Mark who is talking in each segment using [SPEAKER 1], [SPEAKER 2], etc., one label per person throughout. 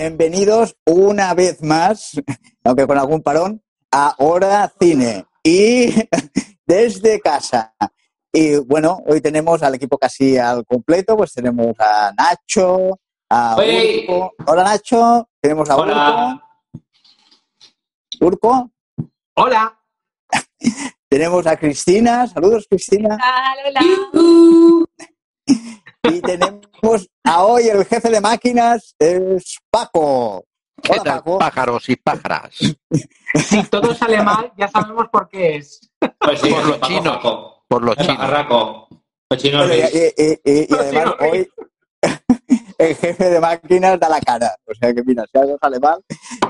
[SPEAKER 1] Bienvenidos una vez más, aunque con algún parón, a Hora Cine y desde casa. Y bueno, hoy tenemos al equipo casi al completo, pues tenemos a Nacho, a. Urco. Hola Nacho, tenemos a
[SPEAKER 2] Hola.
[SPEAKER 1] Urco. Urco,
[SPEAKER 3] Hola.
[SPEAKER 1] tenemos a Cristina, saludos Cristina,
[SPEAKER 4] Hola,
[SPEAKER 1] y tenemos a hoy el jefe de máquinas, es Paco.
[SPEAKER 5] ¿Qué
[SPEAKER 1] Hola
[SPEAKER 5] tal,
[SPEAKER 1] Paco.
[SPEAKER 5] pájaros y pájaras?
[SPEAKER 3] Si todo sale mal, ya sabemos por qué es.
[SPEAKER 2] Pues sí,
[SPEAKER 5] Por los
[SPEAKER 2] Paco,
[SPEAKER 5] chinos.
[SPEAKER 2] Paco.
[SPEAKER 5] Por los chinos.
[SPEAKER 2] pajarraco. Los chinos
[SPEAKER 1] Bueno, y,
[SPEAKER 2] ris.
[SPEAKER 1] y- y- y- y
[SPEAKER 3] Sí,
[SPEAKER 1] además hoy el jefe de máquinas da la cara. O sea que mira, si algo sale mal.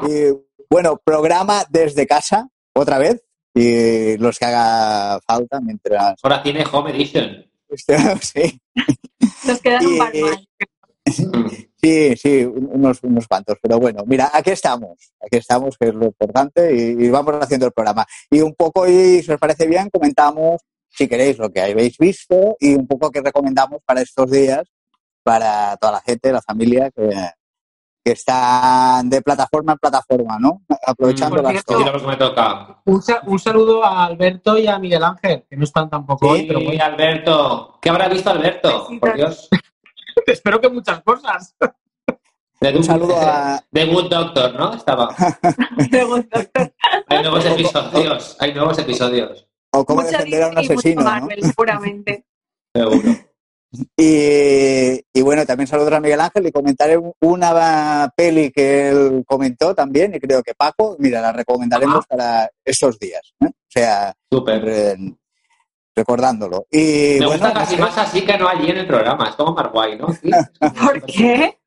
[SPEAKER 1] Y bueno, programa desde casa, otra vez. Y los que haga falta mientras.
[SPEAKER 2] Ahora tiene Home Edition.
[SPEAKER 1] Sí,
[SPEAKER 4] nos quedaron
[SPEAKER 1] Y-
[SPEAKER 4] mal.
[SPEAKER 1] sí, sí, unos, unos cuantos. Pero bueno, mira, aquí estamos. Aquí estamos, que es lo importante. Y, y vamos haciendo el programa. Y un poco, y si os parece bien, comentamos, si queréis, lo que habéis visto y un poco qué recomendamos para estos días para toda la gente, la familia que, que están de plataforma en plataforma, ¿no? Aprovechando las
[SPEAKER 2] Sí,
[SPEAKER 1] cosas.
[SPEAKER 3] Un, sa- un saludo a Alberto y a Miguel Ángel, que no están tampoco hoy, pero
[SPEAKER 2] Sí,
[SPEAKER 3] bueno.
[SPEAKER 2] Alberto. ¿Qué habrá visto Alberto? Por Dios.
[SPEAKER 3] Espero que muchas cosas.
[SPEAKER 2] De
[SPEAKER 1] Un saludo a-
[SPEAKER 2] De Good Doctor, ¿no? Estaba.
[SPEAKER 4] Me gustó.
[SPEAKER 2] Hay nuevos episodios. Hay nuevos episodios.
[SPEAKER 1] O cómo
[SPEAKER 4] Mucho
[SPEAKER 1] defender a un
[SPEAKER 4] Disney y mucho
[SPEAKER 1] asesino, ¿no?
[SPEAKER 4] Marvel, seguramente.
[SPEAKER 2] Seguro.
[SPEAKER 1] Y, y bueno, también saludos a Miguel Ángel y comentaré una peli que él comentó también, y creo que Paco, mira, la recomendaremos para estos días. ¿eh? O sea,
[SPEAKER 2] Súper.
[SPEAKER 1] re- recordándolo. Y
[SPEAKER 2] Me
[SPEAKER 1] bueno,
[SPEAKER 2] gusta
[SPEAKER 1] no
[SPEAKER 2] casi
[SPEAKER 1] sé.
[SPEAKER 2] más así que no allí en el programa. Es como más guay, ¿no? Sí.
[SPEAKER 4] ¿Por qué?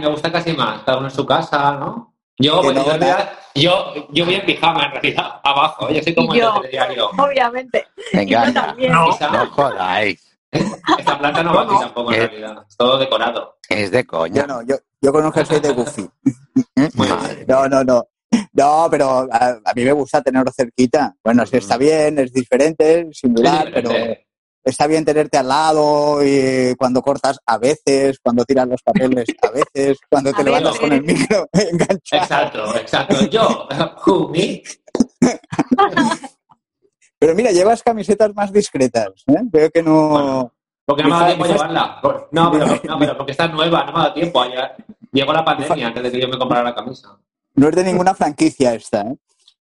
[SPEAKER 2] Me gusta casi más. Cada uno en su casa, ¿no? Yo, pues,
[SPEAKER 1] no,
[SPEAKER 2] yo, realidad, yo, yo voy en pijama, en realidad, abajo. Yo soy como
[SPEAKER 4] Y
[SPEAKER 2] el
[SPEAKER 4] yo.
[SPEAKER 2] telediario.
[SPEAKER 4] Obviamente.
[SPEAKER 5] Venga,
[SPEAKER 4] yo también.
[SPEAKER 3] No.
[SPEAKER 5] No jodáis.
[SPEAKER 2] Esta planta no va aquí tampoco, en
[SPEAKER 5] Eh.
[SPEAKER 2] realidad. Es todo decorado.
[SPEAKER 5] Es de
[SPEAKER 1] Yo
[SPEAKER 5] coña.
[SPEAKER 1] no, yo, yo con un jersey de Goofy. No, no, no. No, pero a, a mí me gusta tenerlo cerquita. Bueno, sí está bien, es diferente, sin dudar,
[SPEAKER 2] Es
[SPEAKER 1] pero está bien tenerte al lado y cuando cortas a veces, cuando tiras los papeles a veces, cuando te
[SPEAKER 4] A
[SPEAKER 1] levantas con el
[SPEAKER 4] veces.
[SPEAKER 1] micro enganchado.
[SPEAKER 2] Exacto, exacto. Yo, who, me?
[SPEAKER 1] Pero mira, llevas camisetas más discretas. ¿eh? Veo que no...
[SPEAKER 2] Bueno. Porque no me ha dado tiempo a llevarla. No, pero, no, pero porque está nueva, no me ha dado tiempo. Ayer llegó la pandemia antes de que yo me comprara la camisa.
[SPEAKER 1] No es de ninguna franquicia esta. ¿eh?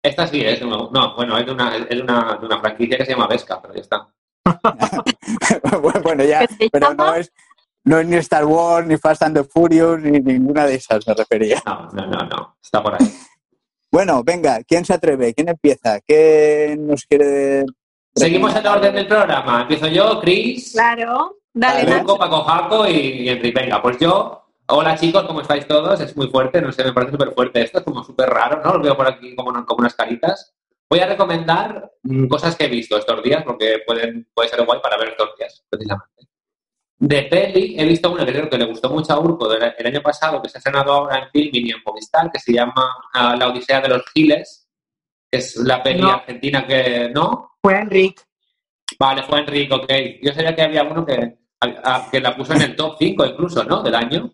[SPEAKER 2] Esta sí es de una- no, bueno, es de una, es de una, de una franquicia que se llama Vesca, pero ya está.
[SPEAKER 1] bueno, ya,
[SPEAKER 4] ¿Qué se
[SPEAKER 1] pero no es, no es ni Star Wars, ni Fast and the Furious, ni ninguna de esas me refería.
[SPEAKER 2] No, no, no, no. Está por ahí.
[SPEAKER 1] Bueno, venga, ¿quién se atreve? ¿Quién empieza? ¿Quién nos quiere...?
[SPEAKER 2] Seguimos en orden del programa. Empiezo yo, Chris,
[SPEAKER 4] Claro. Dale.
[SPEAKER 2] Paco, Paco Jaco y, y Enrique. Venga, pues yo. Hola chicos, ¿cómo estáis todos? Es muy fuerte, no sé, me parece súper fuerte esto, es como súper raro, ¿no? Lo veo por aquí como, como unas caritas. Voy a recomendar mm, cosas que he visto estos días, porque pueden, puede ser guay para ver estos días, precisamente. De peli, he visto una que creo que le gustó mucho a Urco del- el año pasado, que se ha estrenado ahora en Filmin y en Movistar, que se llama ah, La Odisea de los Giles, que es la peli
[SPEAKER 3] No.
[SPEAKER 2] argentina que... ¿No?
[SPEAKER 3] Fue Enrique.
[SPEAKER 2] Vale, fue Enrique, ok. Yo sabía que había uno que, a- a- que la puso en el top 5 incluso, ¿no? Del año.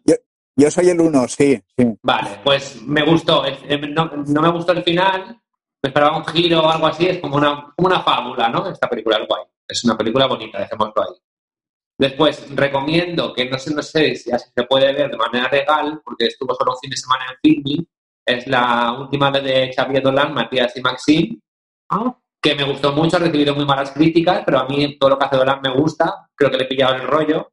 [SPEAKER 1] Yo soy el uno, sí, sí.
[SPEAKER 2] Vale, pues me gustó. El- el- no, no me gustó el final, me esperaba un giro o algo así. Es como una, como una fábula, ¿no? Esta película es guay. Es una película bonita, dejémoslo ahí. Después, recomiendo que no sé, no sé si así se puede ver de manera legal, porque estuvo solo un fin de semana en Filming. Es la última vez de Xavier Dolan, Matías y Maxim,
[SPEAKER 3] Ah,
[SPEAKER 2] que me gustó mucho, ha recibido muy malas críticas, pero a mí todo lo que hace Dolan me gusta, creo que le he pillado el rollo,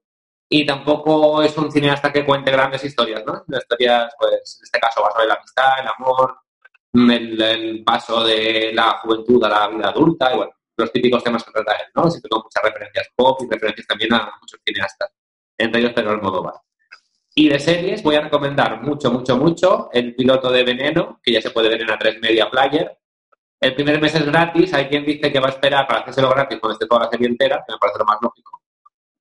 [SPEAKER 2] y tampoco es un cineasta que cuente grandes historias, ¿no? Historias, pues, en este caso, va sobre la amistad, el amor, el, el paso de la juventud a la vida adulta, y bueno, los típicos temas que trata él, ¿no? Siempre con muchas referencias pop y referencias también a muchos cineastas, entre ellos Pedro Almodóvar. Y de series voy a recomendar mucho, mucho, mucho el piloto de Veneno, que ya se puede ver en A3 Media Player, el primer mes es gratis, hay quien dice que va a esperar para hacérselo gratis cuando esté toda la serie entera, que me parece lo más lógico.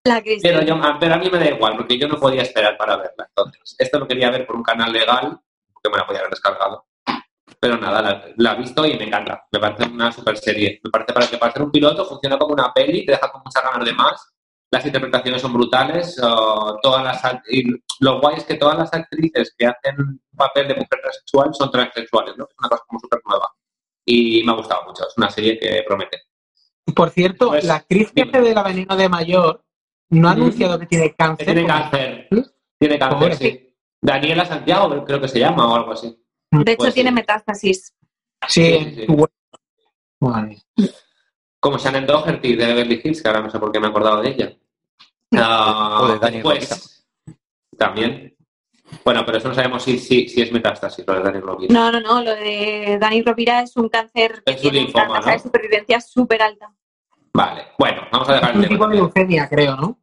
[SPEAKER 4] La.
[SPEAKER 2] Pero, yo, pero a mí me da igual, porque yo no podía esperar para verla. Entonces, esto lo quería ver por un canal legal, porque me la podía haber descargado. Pero nada, la, la he visto y me encanta. Me parece una super serie. Me parece para que para ser un piloto funciona como una peli, te deja con muchas ganas de más. las interpretaciones son brutales. uh, todas las y lo guay es que todas las actrices que hacen un papel de mujer transexual son transexuales, ¿no? Es una cosa como súper nueva. Y me ha gustado mucho. Es una serie que promete.
[SPEAKER 3] Por cierto,
[SPEAKER 2] Pues,
[SPEAKER 3] la actriz
[SPEAKER 2] dime.
[SPEAKER 3] jefe de la Veneno de Mayor no ha anunciado que tiene
[SPEAKER 2] Que
[SPEAKER 3] cáncer.
[SPEAKER 2] tiene cáncer.
[SPEAKER 3] ¿Sí?
[SPEAKER 2] Tiene cáncer, sí. Daniela Santiago, creo que se llama o algo así.
[SPEAKER 4] De hecho,
[SPEAKER 2] Pues
[SPEAKER 4] tiene
[SPEAKER 2] sí.
[SPEAKER 4] metástasis.
[SPEAKER 3] Sí,
[SPEAKER 2] Sí, sí.
[SPEAKER 3] Vale.
[SPEAKER 2] Como Shannon Doherty de Beverly Hills, que ahora no sé por qué me he acordado de ella. Ah,
[SPEAKER 5] O de Dani
[SPEAKER 2] después, también. Bueno, pero eso no sabemos si, si, si es metástasis lo de Dani Rovira.
[SPEAKER 4] No, no, no. Lo de Dani Rovira es un cáncer que
[SPEAKER 2] Es un
[SPEAKER 4] tiene
[SPEAKER 2] linfoma,
[SPEAKER 4] una tasa de supervivencia súper alta.
[SPEAKER 2] Vale, bueno, vamos a dejar
[SPEAKER 3] Un
[SPEAKER 2] el
[SPEAKER 3] tipo
[SPEAKER 2] tema.
[SPEAKER 3] de leucemia, creo, ¿no?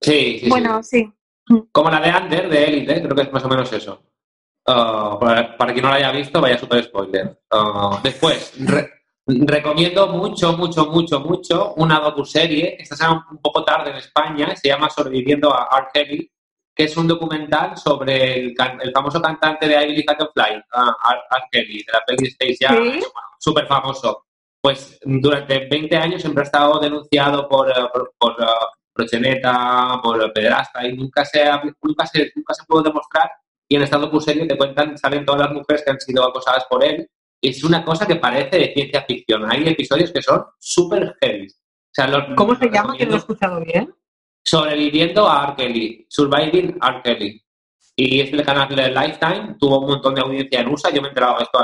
[SPEAKER 2] Sí, sí,
[SPEAKER 4] bueno,
[SPEAKER 2] sí.
[SPEAKER 4] sí.
[SPEAKER 2] Como la de Under, de Elite, creo que es más o menos eso. Para, para quien no la haya visto, vaya super spoiler. Ah, después, re- recomiendo mucho, mucho, mucho, mucho una docuserie, esta será un, un poco tarde en España, se llama Sobreviviendo a R. Kelly, que es un documental sobre el, el famoso cantante de I Believe I Can Fly, ah, R. R. Kelly, de la peli Space Jam,
[SPEAKER 4] Sí.
[SPEAKER 2] súper famoso. Pues durante 20 años siempre ha estado denunciado por, eh, por, por, eh, proxeneta, por pederasta, y nunca se, nunca, se, nunca se pudo demostrar. Y en esta docuserie te cuentan, salen todas las mujeres que han sido acosadas por él. Es una cosa que parece de ciencia ficción. Hay episodios que son súper heavy. O sea, los-
[SPEAKER 3] ¿Cómo se llama? Que no he escuchado bien.
[SPEAKER 2] Sobreviviendo a R. Kelly, Surviving R. Kelly. Y es del canal de Lifetime, tuvo un montón de audiencia en USA, yo me he enterado de esto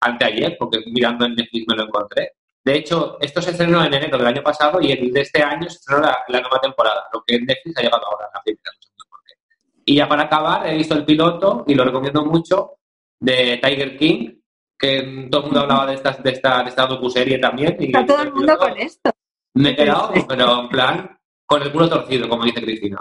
[SPEAKER 2] anteayer, porque mirando en Netflix me lo encontré. De hecho, esto se estrenó en enero del año pasado y el de este año se estrenó la, la nueva temporada, lo que Netflix ha llegado ahora, la primera, no sé muy por qué. Y ya para acabar, he visto el piloto y lo recomiendo mucho de Tiger King, que todo el mundo hablaba de, estas, de esta, de esta docuserie también. Y
[SPEAKER 4] Está todo el mundo
[SPEAKER 2] piloto-
[SPEAKER 4] con esto.
[SPEAKER 2] me he quedado, pero en plan, con el culo torcido, como dice Cristina.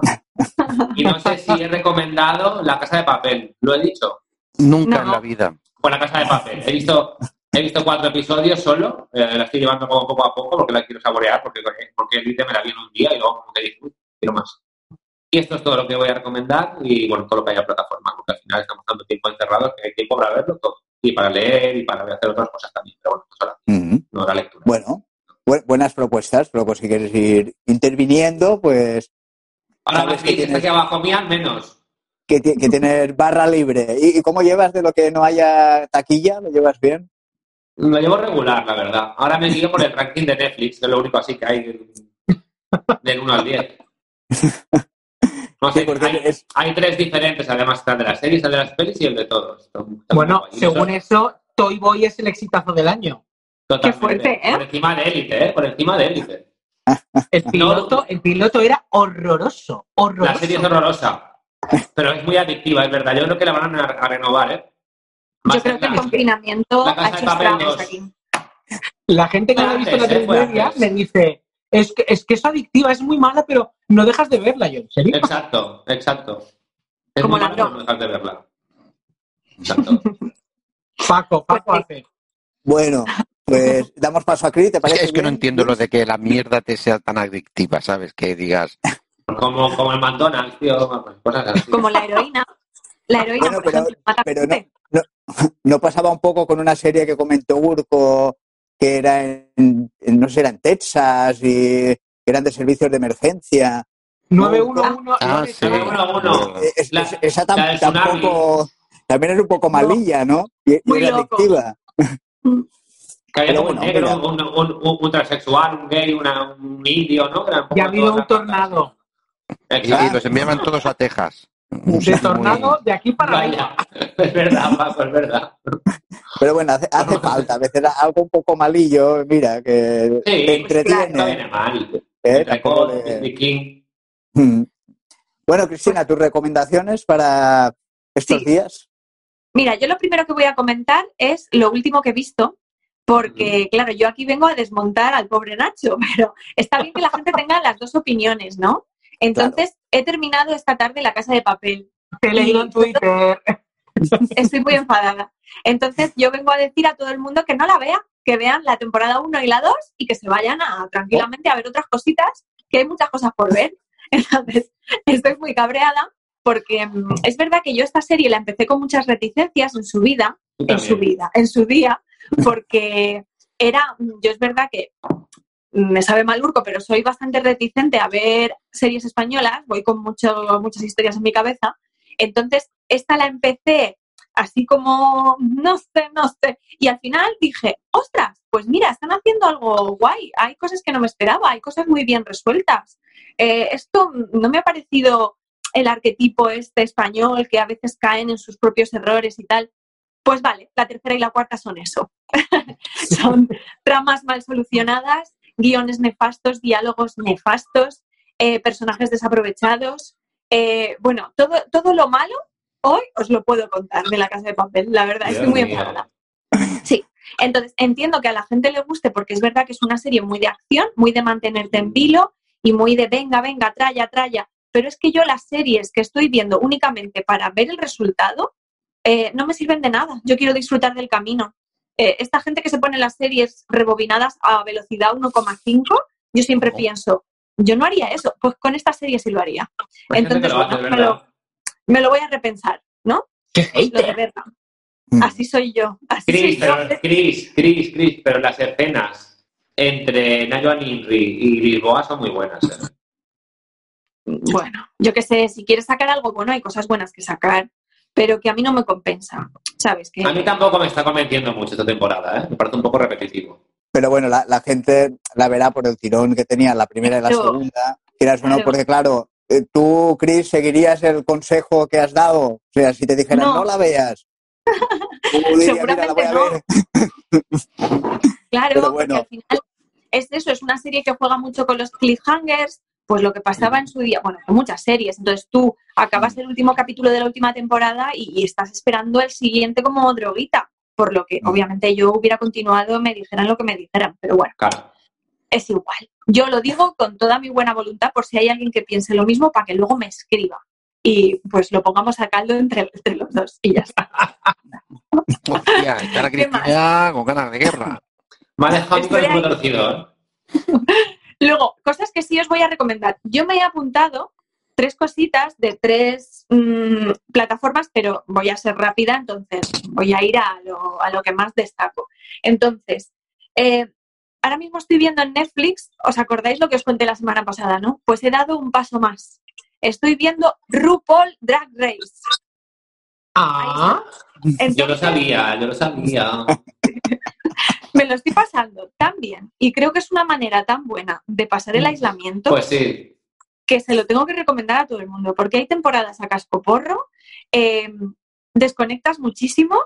[SPEAKER 2] Y no sé si he recomendado La Casa de Papel. ¿Lo he dicho?
[SPEAKER 5] Nunca
[SPEAKER 4] No.
[SPEAKER 5] en la vida.
[SPEAKER 2] Pues La Casa de Papel. He visto, he visto cuatro episodios solo. eh, la estoy llevando como poco a poco porque la quiero saborear, porque, porque el me la vi en un día y luego como que dije, "Uy, quiero más. Y esto es todo lo que voy a recomendar y, bueno, todo lo que haya plataforma, porque al final estamos tanto tiempo encerrados que hay tiempo para verlo todo. Y para leer y para hacer otras cosas también. Pero bueno, la,
[SPEAKER 1] Ujú.
[SPEAKER 2] no la lectura.
[SPEAKER 1] Bueno, bu- buenas propuestas, pero pues si quieres ir interviniendo, pues
[SPEAKER 2] Ahora más
[SPEAKER 1] que tienes-
[SPEAKER 2] aquí abajo mía, menos.
[SPEAKER 1] que, que tienes barra libre. ¿Y, cómo llevas de lo que no haya taquilla? ¿Lo llevas bien?
[SPEAKER 2] Lo llevo regular, la verdad. Ahora me guío por el ranking de Netflix, que es lo único así que hay del, del 1 al 10. No sé,
[SPEAKER 1] Sí, porque
[SPEAKER 2] hay,
[SPEAKER 1] es-
[SPEAKER 2] hay tres diferentes, además, está el de las series, el de las pelis y el de todos.
[SPEAKER 3] Bueno, según
[SPEAKER 2] eso,
[SPEAKER 3] eso, Toy Boy es el exitazo del año.
[SPEAKER 2] totalmente.
[SPEAKER 4] Qué fuerte, ¿eh?
[SPEAKER 2] Por encima de élite, ¿eh? Por encima de élite.
[SPEAKER 3] El piloto, el piloto era horroroso,
[SPEAKER 2] La
[SPEAKER 3] horroroso.
[SPEAKER 2] serie es horrorosa, pero es muy adictiva, es verdad. Yo creo que la van a, a renovar, ¿eh?
[SPEAKER 4] Yo creo que el
[SPEAKER 2] la-
[SPEAKER 4] confinamiento
[SPEAKER 2] la
[SPEAKER 4] ha
[SPEAKER 2] Casa de
[SPEAKER 4] hecho aquí.
[SPEAKER 3] La gente que la ha visto en la tres
[SPEAKER 2] ¿eh?
[SPEAKER 3] Media me dice, es que, es que es adictiva, es muy mala, pero no dejas de verla yo. ¿En serio?
[SPEAKER 2] Exacto, exacto. Es
[SPEAKER 4] Como
[SPEAKER 2] muy
[SPEAKER 4] la
[SPEAKER 2] malo, no dejar de verla. Exacto.
[SPEAKER 3] Paco, Paco hace.
[SPEAKER 1] Bueno, pues damos paso a Cris, ¿te parece?
[SPEAKER 5] Es que no entiendo lo de que la mierda te sea tan adictiva, ¿sabes? Que digas,
[SPEAKER 2] Como, como el McDonald's, tío, cosas así.
[SPEAKER 4] Como la heroína. La heroína,
[SPEAKER 1] Bueno,
[SPEAKER 4] por
[SPEAKER 1] pero-
[SPEAKER 4] ejemplo, mata
[SPEAKER 1] pero no,
[SPEAKER 4] gente.
[SPEAKER 1] no, no pasaba un poco con una serie que comentó Urco, que era en, en- no sé, era en Texas y eran de servicios de emergencia.
[SPEAKER 3] 911.
[SPEAKER 5] Ah, sí.
[SPEAKER 2] Uno a uno.
[SPEAKER 1] Eh, es-
[SPEAKER 2] La-
[SPEAKER 1] es- esa tam-
[SPEAKER 2] la
[SPEAKER 1] tampoco, también es un poco malilla, ¿no? Y, y
[SPEAKER 4] Muy
[SPEAKER 1] era
[SPEAKER 4] loco.
[SPEAKER 1] adictiva. Pero
[SPEAKER 2] como un
[SPEAKER 1] bueno,
[SPEAKER 2] negro, un, un, un, un transexual, un gay, una, un indio, ¿no? Que
[SPEAKER 3] Ya ha habido un tornado.
[SPEAKER 5] y,
[SPEAKER 2] Exacto.
[SPEAKER 5] y los enviaban todos a Texas.
[SPEAKER 3] De tornado de aquí para.
[SPEAKER 2] Vaya, es verdad, Paco, es verdad.
[SPEAKER 1] Pero bueno, hace, hace falta. A veces algo un poco malillo, mira, que
[SPEAKER 2] Sí,
[SPEAKER 1] te
[SPEAKER 2] pues claro, no
[SPEAKER 1] entretiene.
[SPEAKER 2] viene mal.
[SPEAKER 1] ¿eh? Le-
[SPEAKER 2] King.
[SPEAKER 1] Mm. Bueno, Cristina, tus recomendaciones para estos
[SPEAKER 4] Sí.
[SPEAKER 1] días.
[SPEAKER 4] Mira, yo lo primero que voy a comentar es lo último que he visto, porque, claro, yo aquí vengo a desmontar al pobre Nacho, pero está bien que la gente tenga las dos opiniones, ¿no? Entonces, he terminado esta tarde La Casa de Papel.
[SPEAKER 3] Te he leído en Twitter.
[SPEAKER 4] Estoy muy enfadada. Entonces, yo vengo a decir a todo el mundo que no la vea, que vean la temporada 1 y la 2 y que se vayan a, tranquilamente a ver otras cositas, que hay muchas cosas por ver. Entonces, estoy muy cabreada porque mm, es verdad que yo esta serie la empecé con muchas reticencias en su vida, en su vida, en su día, porque era, yo es verdad que me sabe mal Urco, pero soy bastante reticente a ver series españolas, voy con mucho, muchas historias en mi cabeza. Entonces, esta la empecé así como, no sé, no sé. Y al final dije, ostras, pues mira, están haciendo algo guay, hay cosas que no me esperaba, hay cosas muy bien resueltas. Eh, esto no me ha parecido el arquetipo este español que a veces caen en sus propios errores y tal. Pues vale, la tercera y la cuarta son eso. son tramas mal solucionadas, guiones nefastos, diálogos nefastos, eh, personajes desaprovechados. Eh, bueno, todo, todo lo malo hoy os lo puedo contar de la casa de papel. La verdad,
[SPEAKER 2] Dios
[SPEAKER 4] estoy muy enfadada. Sí, entonces entiendo que a la gente le guste porque es verdad que es una serie muy de acción, muy de mantenerte en vilo y muy de venga, venga, traya, traya. Pero es que yo las series que estoy viendo únicamente para ver el resultado eh, no me sirven de nada. Yo quiero disfrutar del camino. Eh, esta gente que se pone las series rebobinadas a velocidad 1,5, yo siempre
[SPEAKER 2] Ojo.
[SPEAKER 4] pienso, yo no haría eso. Pues con esta serie sí lo haría.
[SPEAKER 2] Que
[SPEAKER 4] Entonces,
[SPEAKER 2] lo
[SPEAKER 4] bueno, me lo, me lo voy a repensar, ¿no?
[SPEAKER 3] ¡Qué
[SPEAKER 4] Lo de verdad.
[SPEAKER 1] Mm.
[SPEAKER 4] Así soy yo. Así
[SPEAKER 2] Chris,
[SPEAKER 4] soy yo.
[SPEAKER 2] pero, Chris, Chris, Chris, pero las escenas entre Nayo Ninri y Lisboa son muy buenas. ¿eh?
[SPEAKER 4] Bueno, yo qué sé, si quieres sacar algo bueno, hay cosas buenas que sacar, pero que a mí no me compensa. ¿Sabes? Que
[SPEAKER 2] A mí tampoco me está convenciendo mucho esta temporada, ¿eh? me parece un poco repetitivo.
[SPEAKER 1] Pero bueno, la, la gente la verá por el tirón que tenía la primera y la
[SPEAKER 4] Claro.
[SPEAKER 1] segunda. Quieras o no,
[SPEAKER 4] Claro.
[SPEAKER 1] porque claro, eh, tú, Chris, seguirías el consejo que has dado. O sea, si te dijeran
[SPEAKER 4] No.
[SPEAKER 1] no, la veas. Tú dirías, mira, la voy a
[SPEAKER 4] Seguramente
[SPEAKER 1] ver.
[SPEAKER 4] Claro,
[SPEAKER 1] Pero
[SPEAKER 4] porque
[SPEAKER 1] bueno.
[SPEAKER 4] al final es eso, es una serie que juega mucho con los cliffhangers, pues lo que pasaba en su día, bueno, con muchas series. Entonces tú acabas el último capítulo de la última temporada y, y estás esperando el siguiente como droguita. Por lo que
[SPEAKER 1] Mm.
[SPEAKER 4] obviamente yo hubiera continuado, me dijeran lo que me dijeran, pero bueno,
[SPEAKER 2] Claro.
[SPEAKER 4] es igual. Yo lo digo con toda mi buena voluntad por si hay alguien que piense lo mismo para que luego me escriba. Y pues lo pongamos a caldo entre, entre los dos y ya está.
[SPEAKER 5] Hostia, con ganas de guerra.
[SPEAKER 2] Me ha dejado un. ¿eh?
[SPEAKER 4] Luego, cosas que sí os voy a recomendar. Yo me he apuntado tres cositas de tres mm, plataformas, pero voy a ser rápida, entonces voy a ir a lo, a lo que más destaco. Entonces, eh, ahora mismo estoy viendo en Netflix, ¿os acordáis lo que os conté la semana pasada, no? Pues he dado un paso más. Estoy viendo RuPaul Drag Race.
[SPEAKER 3] Ah,
[SPEAKER 2] Yo lo sabía, yo lo sabía.
[SPEAKER 4] me lo estoy pasando tan bien y creo que es una manera tan buena de pasar el
[SPEAKER 2] Mm.
[SPEAKER 4] aislamiento
[SPEAKER 2] Pues sí.
[SPEAKER 4] que se lo tengo que recomendar a todo el mundo, porque hay temporadas a cascoporro, eh, desconectas muchísimo,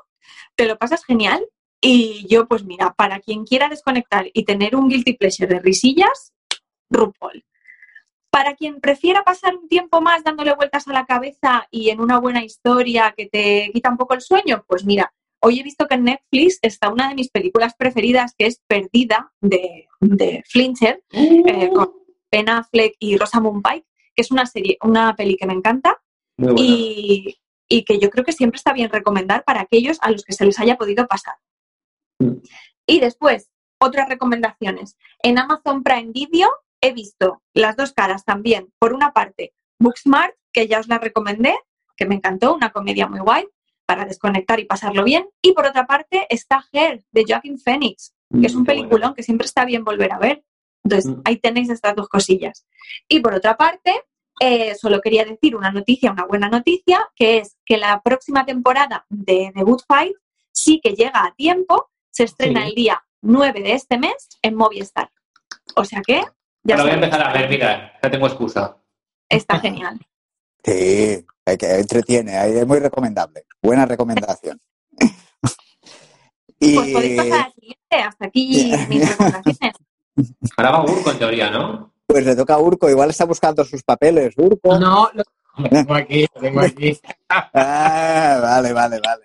[SPEAKER 4] te lo pasas genial y yo, pues mira, para quien quiera desconectar y tener un guilty pleasure de risillas, RuPaul. Para quien prefiera pasar un tiempo más dándole vueltas a la cabeza y en una buena historia que te quita un poco el sueño, pues mira, hoy he visto que en Netflix está una de mis películas preferidas que es Perdida de, de Flincher, eh, con Ben Affleck y Rosamund Pike, que es una serie, una peli que me encanta y que yo creo que siempre está bien recomendar para aquellos a los que se les haya podido pasar.
[SPEAKER 2] Mm.
[SPEAKER 4] Y después, otras recomendaciones. En Amazon Prime Video he visto las dos caras también. Por una parte, Booksmart, que ya os la recomendé, que me encantó, una comedia muy guay para desconectar y pasarlo bien. Y por otra parte está Her, de Joaquin Phoenix, que es un
[SPEAKER 2] Qué buena.
[SPEAKER 4] peliculón que siempre está bien volver a ver. Entonces,
[SPEAKER 2] Mm.
[SPEAKER 4] ahí tenéis estas dos cosillas. Y por otra parte, eh, solo quería decir una noticia, una buena noticia, que es que la próxima temporada de The Good Fight sí que llega a tiempo, se estrena
[SPEAKER 2] Sí.
[SPEAKER 4] el día 9 de este mes en Movistar. O sea que, ya
[SPEAKER 2] voy a empezar a ver, mira, ya tengo excusa.
[SPEAKER 4] está genial.
[SPEAKER 1] Sí, hay que entretiene, es muy recomendable. Buena recomendación. y
[SPEAKER 4] Pues podéis pasar a la siguiente, hasta aquí mis recomendaciones.
[SPEAKER 2] Ahora va Urco en teoría, ¿no?
[SPEAKER 1] pues le toca a Urco, igual está buscando sus papeles, Urco.
[SPEAKER 3] no, lo tengo aquí, lo tengo aquí.
[SPEAKER 1] Ah, vale, vale, vale.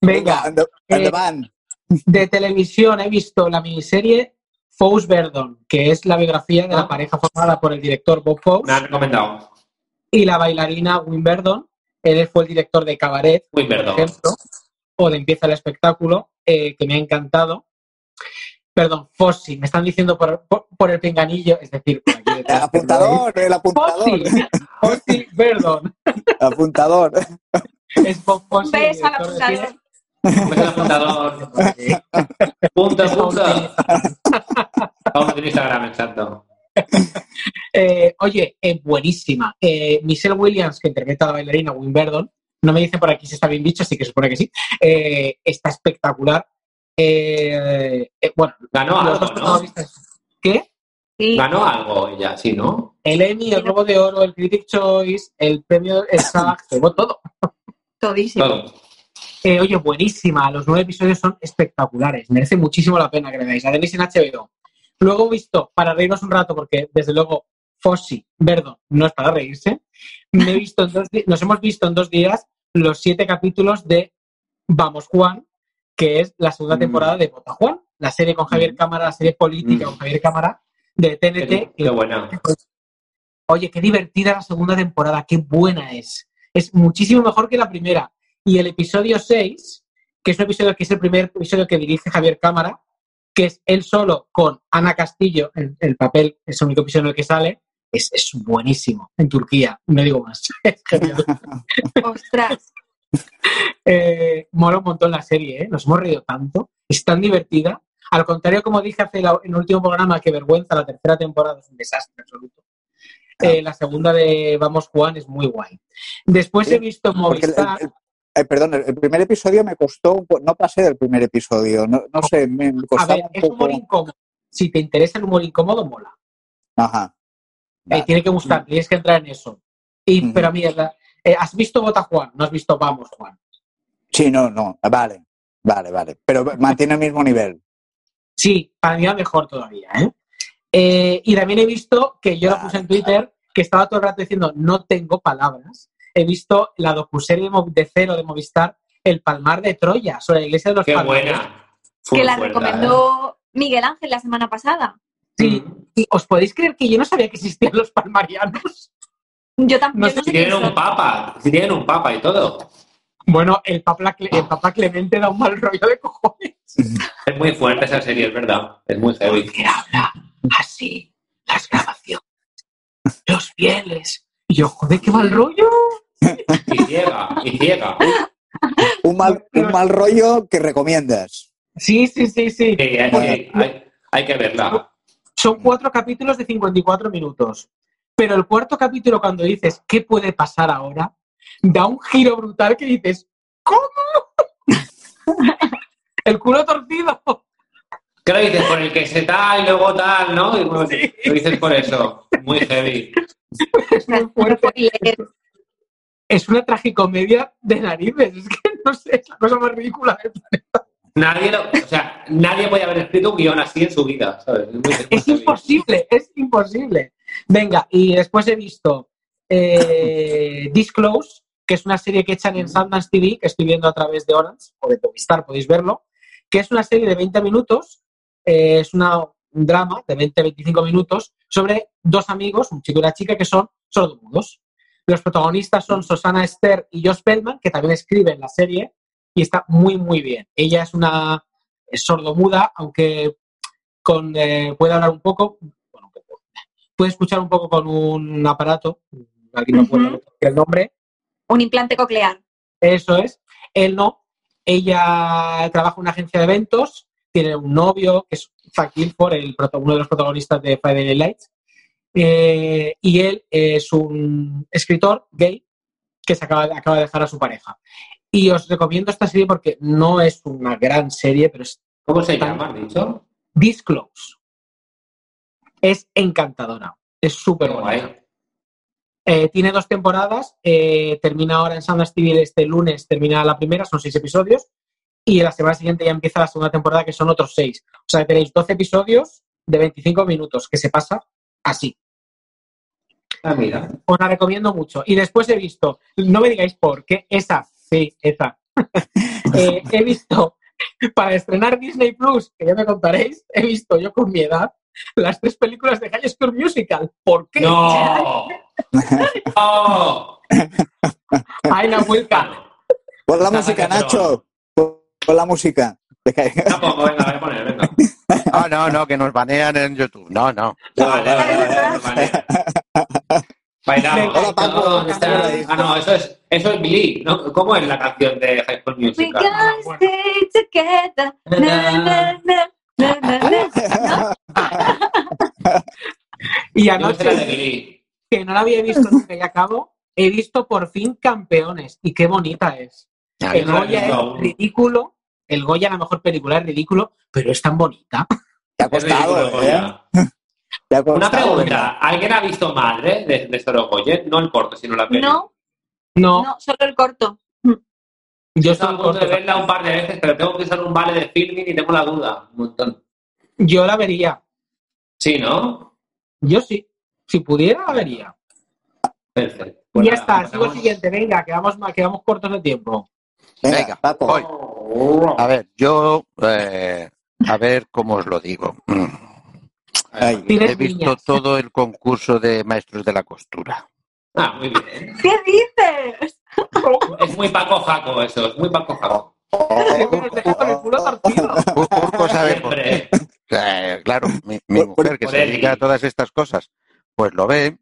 [SPEAKER 3] Venga,
[SPEAKER 1] ¿dónde, dónde
[SPEAKER 3] eh,
[SPEAKER 1] van?
[SPEAKER 3] de televisión he visto la miniserie Fous Verdon, que es la biografía de
[SPEAKER 2] Ah.
[SPEAKER 3] la pareja formada por el director Bob Fosse
[SPEAKER 2] Me han recomendado.
[SPEAKER 3] Y la bailarina Wim Verdon. Él fue el director de Cabaret, por ejemplo, o de Empieza el espectáculo, eh, que me ha encantado. Perdón, Fossi, me están diciendo por, por, por el pinganillo, es decir, por aquí
[SPEAKER 1] El apuntador, el apuntador,
[SPEAKER 3] Fossi, Fossi Verdon.
[SPEAKER 1] apuntador.
[SPEAKER 3] Es Bob
[SPEAKER 4] Un beso al apuntador.
[SPEAKER 2] Un beso al apuntador. Punto, punto. Vamos en Instagram, exacto.
[SPEAKER 3] Eh, oye, eh, buenísima. Eh, Michelle Williams, que interpreta a la bailarina Wimbledon, no me dice por aquí si está bien dicho, así que supone que sí. Eh, está espectacular. Eh, eh, bueno,
[SPEAKER 2] Ganó algo,
[SPEAKER 3] dos
[SPEAKER 2] ¿no?
[SPEAKER 3] ¿Qué?
[SPEAKER 4] Sí.
[SPEAKER 2] Ganó algo ella, sí, ¿no?
[SPEAKER 3] El Emmy, el Globo de Oro, el Critic Choice, el premio el SAG, llevó todo.
[SPEAKER 4] Todísimo.
[SPEAKER 2] Todo.
[SPEAKER 3] Eh, oye, buenísima. Los nueve episodios son espectaculares. Merece muchísimo la pena que le veáis. La tenéis en HBO. Luego he visto, para reírnos un rato, porque desde luego Fossi, Verdon, no es para reírse, me he visto en dos nos hemos visto en dos días los siete capítulos de Vamos Juan, que es la segunda
[SPEAKER 1] Mm.
[SPEAKER 3] temporada de Bota Juan, la serie con Javier
[SPEAKER 1] Mm.
[SPEAKER 3] Cámara, la serie política
[SPEAKER 2] Mm.
[SPEAKER 3] con Javier Cámara de TNT.
[SPEAKER 2] Qué, qué buena.
[SPEAKER 3] Oye, qué divertida la segunda temporada, qué buena es. Es muchísimo mejor que la primera. Y el episodio 6, que es un episodio que es el primer episodio que dirige Javier Cámara, que es él solo con Ana Castillo, el, el papel, es el único episodio en el que sale, es, es buenísimo. En Turquía, no digo más. Es genial.
[SPEAKER 4] Ostras.
[SPEAKER 3] Eh, mola un montón la serie, ¿eh? nos hemos reído tanto, es tan divertida. Al contrario, como dije hace la- en el último programa, que vergüenza, la tercera temporada es un desastre absoluto. Eh, la segunda de Vamos Juan es muy guay. Después
[SPEAKER 1] Sí,
[SPEAKER 3] he visto
[SPEAKER 1] Porque el-
[SPEAKER 3] Movistar.
[SPEAKER 1] el- eh, perdón, el, primer episodio me costó, no pasé del primer episodio, no, no sé, me, me
[SPEAKER 3] A ver, es humor incómodo. Si te interesa el humor incómodo, mola.
[SPEAKER 1] Ajá.
[SPEAKER 3] Eh,
[SPEAKER 1] Vale.
[SPEAKER 3] tiene que gustar, tienes que entrar en eso. Y,
[SPEAKER 1] Ujú.
[SPEAKER 3] Pero a mí, es la- eh, ¿has visto Vota Juan? No has visto Vamos Juan.
[SPEAKER 1] Sí, no, no, vale, vale, vale. Pero mantiene el mismo nivel.
[SPEAKER 3] Sí, para mí va mejor todavía. ¿eh? Eh, y también he visto que yo lo puse en Twitter, que estaba todo el rato diciendo no tengo palabras. He visto la docuserie de, Cero de Movistar, El Palmar de Troya, sobre la iglesia de los
[SPEAKER 2] Qué
[SPEAKER 3] Palmares.
[SPEAKER 2] buena. Fue
[SPEAKER 4] Que la recomendó Miguel Ángel la semana pasada.
[SPEAKER 2] ¿eh?
[SPEAKER 3] Sí, y os podéis creer que yo no sabía que existían los palmarianos.
[SPEAKER 4] Yo también.
[SPEAKER 3] No sé
[SPEAKER 2] Si tienen un papa, si tienen un papa y todo.
[SPEAKER 3] Bueno, el papa, el papa Clemente da un mal rollo de cojones.
[SPEAKER 2] Es muy fuerte esa serie, es verdad. Es muy heavy.
[SPEAKER 3] Porque habla así, las grabaciones, los fieles. Y yo, joder, qué mal rollo.
[SPEAKER 2] Y ciega, y ciega.
[SPEAKER 1] Un mal, un mal rollo que recomiendas.
[SPEAKER 3] Sí, sí, sí, sí.
[SPEAKER 2] Sí, hay, hay- hay- hay que verla.
[SPEAKER 3] Son cuatro capítulos de 54 minutos. Pero el cuarto capítulo, cuando dices, ¿qué puede pasar ahora? Da un giro brutal que dices, ¿cómo? el culo torcido.
[SPEAKER 2] ¿Qué lo dices? Por el que se tal y luego tal, ¿no? Y bueno, Lo dices por eso. Muy heavy.
[SPEAKER 3] Es muy fuerte. Es una tragicomedia de narices. Es que no sé, es la cosa más ridícula del planeta.
[SPEAKER 2] Nadie, lo- o sea, nadie puede haber escrito un guion así en su vida, ¿sabes? Es,
[SPEAKER 3] imposible, es imposible. Venga, y después he visto eh, Disclose, que es una serie que echan en Sundance TV, que estoy viendo a través de Orange o de Movistar, podéis verlo, que es una serie de 20 minutos, eh, es una, un drama de 20-25 minutos sobre dos amigos, un chico y una chica, que son sordomudos. Los protagonistas son Susana Esther y Josh Bellman, que también escriben la serie, y está muy, muy bien. Ella es una es sordomuda, aunque con, eh, puede hablar un poco, bueno, puede escuchar un poco con un aparato, alguien no
[SPEAKER 4] Ujú.
[SPEAKER 3] decir el nombre,
[SPEAKER 4] Un implante coclear.
[SPEAKER 3] eso es, él no, ella trabaja en una agencia de eventos, tiene un novio que es Zac Gilford, el uno de los protagonistas de Friday Night Lights, eh, y él es un escritor gay que se acaba, acaba de dejar a su pareja. Y os recomiendo esta serie porque no es una gran serie, pero es
[SPEAKER 2] ¿Cómo se llama, has dicho?
[SPEAKER 3] Disclose. Es encantadora. Es súper buena. Eh, tiene dos temporadas. eh, termina ahora en Sundance TV este lunes. Termina la primera, son seis episodios. Y la semana siguiente ya empieza la segunda temporada, que son otros seis. O sea, tenéis 12 episodios de 25 minutos, que se pasa así.
[SPEAKER 2] Ah, mira.
[SPEAKER 3] Os la recomiendo mucho. Y después he visto, no me digáis por qué, esa, sí, esa. Eh, he visto, para estrenar Disney Plus, que ya me contaréis, he visto yo con mi edad las tres películas de High School Musical. ¿Por qué?
[SPEAKER 2] ¡No! ¡No!
[SPEAKER 3] Ay, la vuelta.
[SPEAKER 1] Pon la música. Nacho. Pon la música. Deja-
[SPEAKER 2] Tampoco, venga, voy a poner, venga.
[SPEAKER 5] No, no, no, que nos banean en YouTube. No, no.
[SPEAKER 2] Ah, no, eso es, eso es Billy, ¿no? ¿Cómo es la canción de High School
[SPEAKER 4] We
[SPEAKER 2] Musical?
[SPEAKER 4] gotta stay together. Na, na, na, na, na, na.
[SPEAKER 3] Y anoche, que no la había visto nunca y acabo, he visto por fin Campeones. Y qué bonita es.
[SPEAKER 5] Ya,
[SPEAKER 3] El
[SPEAKER 2] no
[SPEAKER 3] Goya es
[SPEAKER 2] aún.
[SPEAKER 3] ridículo. El Goya, la mejor película, es ridículo, pero es tan bonita.
[SPEAKER 1] Te ha costado, ¿eh?
[SPEAKER 2] Goya.
[SPEAKER 1] Te ha costado,
[SPEAKER 2] Una pregunta. ¿Alguien ha visto Madre de, de Soro Goye? No el corto, sino la peli.
[SPEAKER 4] No,
[SPEAKER 3] No,
[SPEAKER 4] no, solo el corto.
[SPEAKER 3] yo
[SPEAKER 2] Estaba a punto de
[SPEAKER 3] corto.
[SPEAKER 2] verla un par de veces, pero tengo que usar un vale de filming y tengo la duda. Un montón.
[SPEAKER 3] Yo la vería.
[SPEAKER 2] Sí, ¿no?
[SPEAKER 3] Yo sí. Si pudiera, la vería.
[SPEAKER 2] Perfecto.
[SPEAKER 3] Y
[SPEAKER 2] Pues
[SPEAKER 3] ya
[SPEAKER 2] nada,
[SPEAKER 3] está, sigo el siguiente. Venga, que vamos, ma- que vamos cortos de tiempo.
[SPEAKER 1] Venga,
[SPEAKER 5] Venga,
[SPEAKER 1] Paco.
[SPEAKER 5] voy. A ver, yo, eh, a ver cómo os lo digo.
[SPEAKER 1] Ay.
[SPEAKER 3] Tienes
[SPEAKER 5] He visto
[SPEAKER 3] niñas.
[SPEAKER 5] todo el concurso de maestros de la costura.
[SPEAKER 2] Ah, muy bien.
[SPEAKER 4] ¿Qué dices?
[SPEAKER 2] Es muy Paco Jaco eso, es muy Paco Jaco.
[SPEAKER 5] Urco sabe por qué. Eh, claro, mi, mujer que se dedica a todas estas cosas, pues lo ve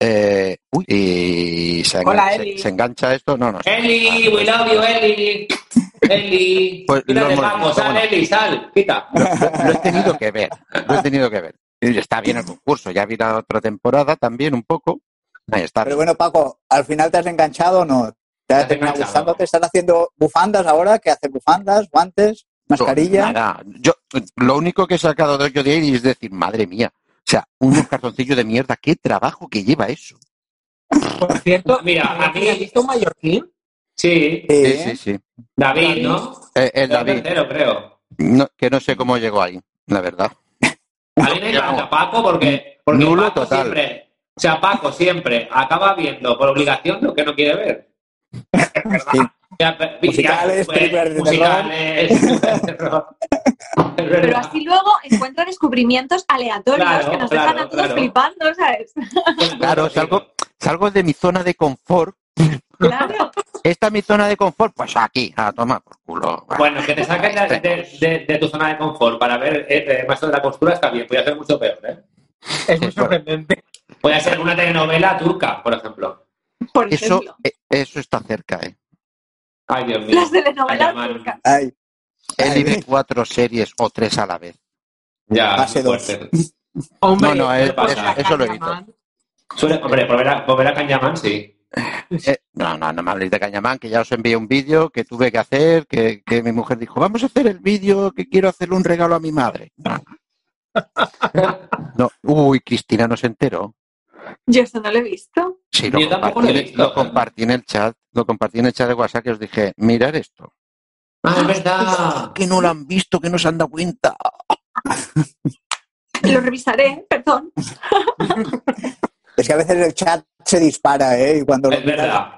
[SPEAKER 5] eh, uy, y se,
[SPEAKER 3] Hola,
[SPEAKER 5] engan-
[SPEAKER 3] Eli.
[SPEAKER 5] se- se engancha esto. No, no.
[SPEAKER 2] Eli, we love you, Eli. Eli.
[SPEAKER 5] Pues lo hemos visto,
[SPEAKER 2] sal,
[SPEAKER 5] bueno.
[SPEAKER 2] Eli, sal. Quita.
[SPEAKER 5] Lo, lo- lo he tenido que ver, lo he tenido que ver. Y está bien el concurso, ya vi la otra temporada también un poco. Ahí está.
[SPEAKER 1] Pero bueno, Paco, ¿al final te has enganchado o no? ¿Te
[SPEAKER 2] has
[SPEAKER 1] ha terminado
[SPEAKER 2] enganchado.
[SPEAKER 1] gustando? ¿Te están haciendo bufandas ahora? ¿Qué hace bufandas, guantes, mascarilla?
[SPEAKER 5] Nada, yo lo único que he sacado de yo de ahí es decir, madre mía, sea, unos cartoncillos de mierda, qué trabajo que lleva eso.
[SPEAKER 3] Por cierto,
[SPEAKER 2] Mira, a mí-
[SPEAKER 3] ¿has visto un mallorquín?
[SPEAKER 2] Sí,
[SPEAKER 1] Sí,
[SPEAKER 5] Sí, sí, sí.
[SPEAKER 2] David, ¿no?
[SPEAKER 5] Eh, el
[SPEAKER 2] El
[SPEAKER 5] David,
[SPEAKER 2] tercero, creo.
[SPEAKER 5] no- que no sé cómo llegó ahí, la verdad.
[SPEAKER 2] A mí me encanta Paco porque, porque
[SPEAKER 5] Nulo
[SPEAKER 2] Paco
[SPEAKER 5] total.
[SPEAKER 2] siempre, o sea, Paco siempre acaba viendo por obligación lo que no quiere ver.
[SPEAKER 1] Sí. Musicales,
[SPEAKER 2] pues,
[SPEAKER 1] películas de
[SPEAKER 2] terror.
[SPEAKER 4] Pero así luego encuentra descubrimientos aleatorios
[SPEAKER 2] Claro,
[SPEAKER 4] que nos
[SPEAKER 2] claro,
[SPEAKER 4] dejan a todos
[SPEAKER 2] claro.
[SPEAKER 4] flipando, ¿sabes?
[SPEAKER 5] Claro, salgo, salgo de mi zona de confort.
[SPEAKER 4] Claro.
[SPEAKER 5] Esta es mi zona de confort, pues aquí, a tomar por culo.
[SPEAKER 2] Bueno, que te saques de, de- de- de tu zona de confort para ver eh, eh, Maestro de la Costura está bien, puede ser mucho peor, ¿eh?
[SPEAKER 3] Es muy sorprendente.
[SPEAKER 2] Puede ser una telenovela turca, por ejemplo.
[SPEAKER 4] Por
[SPEAKER 5] Eso,
[SPEAKER 4] ejemplo.
[SPEAKER 5] eh, eso está cerca, ¿eh?
[SPEAKER 2] Ay, Dios mío.
[SPEAKER 4] Las telenovelas turcas.
[SPEAKER 1] Ay,
[SPEAKER 5] Él
[SPEAKER 1] Ay.
[SPEAKER 5] ve cuatro series o tres a la vez.
[SPEAKER 2] Ya, muy
[SPEAKER 1] dos.
[SPEAKER 3] Hombre,
[SPEAKER 5] No, no, es- eso- eso lo he
[SPEAKER 3] Cañaman,
[SPEAKER 2] Suele- hombre, volver a, volver a Canyaman, sí.
[SPEAKER 5] Eh, no, no, no me habléis de Cañamán, que ya os envié un vídeo que tuve que hacer, que, que mi mujer dijo, vamos a hacer el vídeo que quiero hacerle un regalo a mi madre. No. No, uy, Cristina no se enteró.
[SPEAKER 4] Yo eso no lo he visto.
[SPEAKER 5] Sí, lo
[SPEAKER 2] Yo tampoco
[SPEAKER 5] compartí,
[SPEAKER 2] lo visto.
[SPEAKER 5] lo compartí en el chat, lo compartí en el chat de WhatsApp que os dije, mirad esto.
[SPEAKER 2] Ah, es verdad.
[SPEAKER 5] Que no lo han visto, que no se han dado cuenta.
[SPEAKER 4] Lo revisaré, perdón.
[SPEAKER 1] es que a veces el chat se dispara, ¿eh? Y cuando lo
[SPEAKER 2] Es
[SPEAKER 1] miras,
[SPEAKER 2] verdad.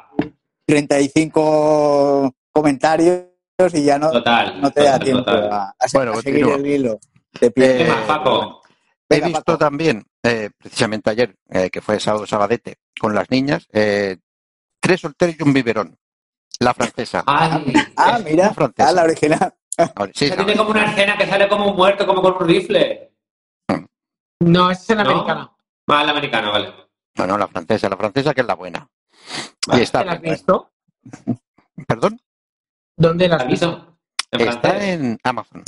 [SPEAKER 1] 35 comentarios y ya no,
[SPEAKER 2] Total.
[SPEAKER 1] no te da tiempo a, a se-
[SPEAKER 5] Bueno,
[SPEAKER 1] a seguir el hilo. Te pierdes.
[SPEAKER 2] ¿Qué más, Paco?
[SPEAKER 5] He
[SPEAKER 1] Venga,
[SPEAKER 5] visto
[SPEAKER 1] Paco.
[SPEAKER 5] también, eh, precisamente ayer, eh, que fue sábado sabadete, con las niñas, eh, tres solteros y un biberón. La francesa.
[SPEAKER 2] Ay,
[SPEAKER 1] Ah, mira,
[SPEAKER 5] francesa.
[SPEAKER 1] ah, la original.
[SPEAKER 5] Ahora, sí,
[SPEAKER 2] Esa
[SPEAKER 5] no,
[SPEAKER 2] tiene como una escena que sale como un muerto, como con un rifle.
[SPEAKER 3] No, es el
[SPEAKER 2] ¿No?
[SPEAKER 3] americano.
[SPEAKER 2] Ah, el americano, vale.
[SPEAKER 5] no, no, la francesa, la francesa que es la buena.
[SPEAKER 2] Vale.
[SPEAKER 5] Y está,
[SPEAKER 3] ¿Te la has visto?
[SPEAKER 5] perdón,
[SPEAKER 3] ¿Dónde la
[SPEAKER 2] ¿Has
[SPEAKER 3] visto?
[SPEAKER 2] En
[SPEAKER 5] está en Amazon.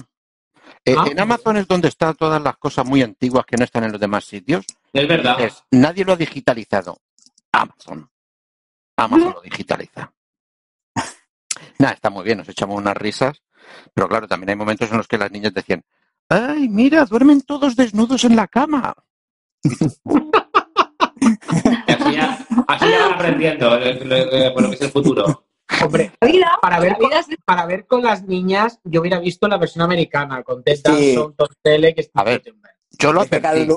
[SPEAKER 5] Eh,
[SPEAKER 3] Ah.
[SPEAKER 5] en Amazon es donde están todas las cosas muy antiguas que no están en los demás sitios.
[SPEAKER 2] Es verdad.
[SPEAKER 5] Es, nadie lo ha digitalizado. Amazon. Amazon lo digitaliza. Nada, está muy bien, nos echamos unas risas, pero claro, también hay momentos en los que las niñas decían, ¡ay, mira, duermen todos desnudos en la cama!
[SPEAKER 2] Así ya, así ya van aprendiendo eh, por lo que es el futuro.
[SPEAKER 3] Hombre,
[SPEAKER 4] La vida,
[SPEAKER 3] Para ver
[SPEAKER 4] la vida es-
[SPEAKER 3] para ver con las niñas, yo hubiera visto la versión americana, con Ted
[SPEAKER 1] Sí.
[SPEAKER 3] Danson, Tom Selleck, Steve
[SPEAKER 5] A ver. Yo lo
[SPEAKER 1] Es que,
[SPEAKER 5] advertí,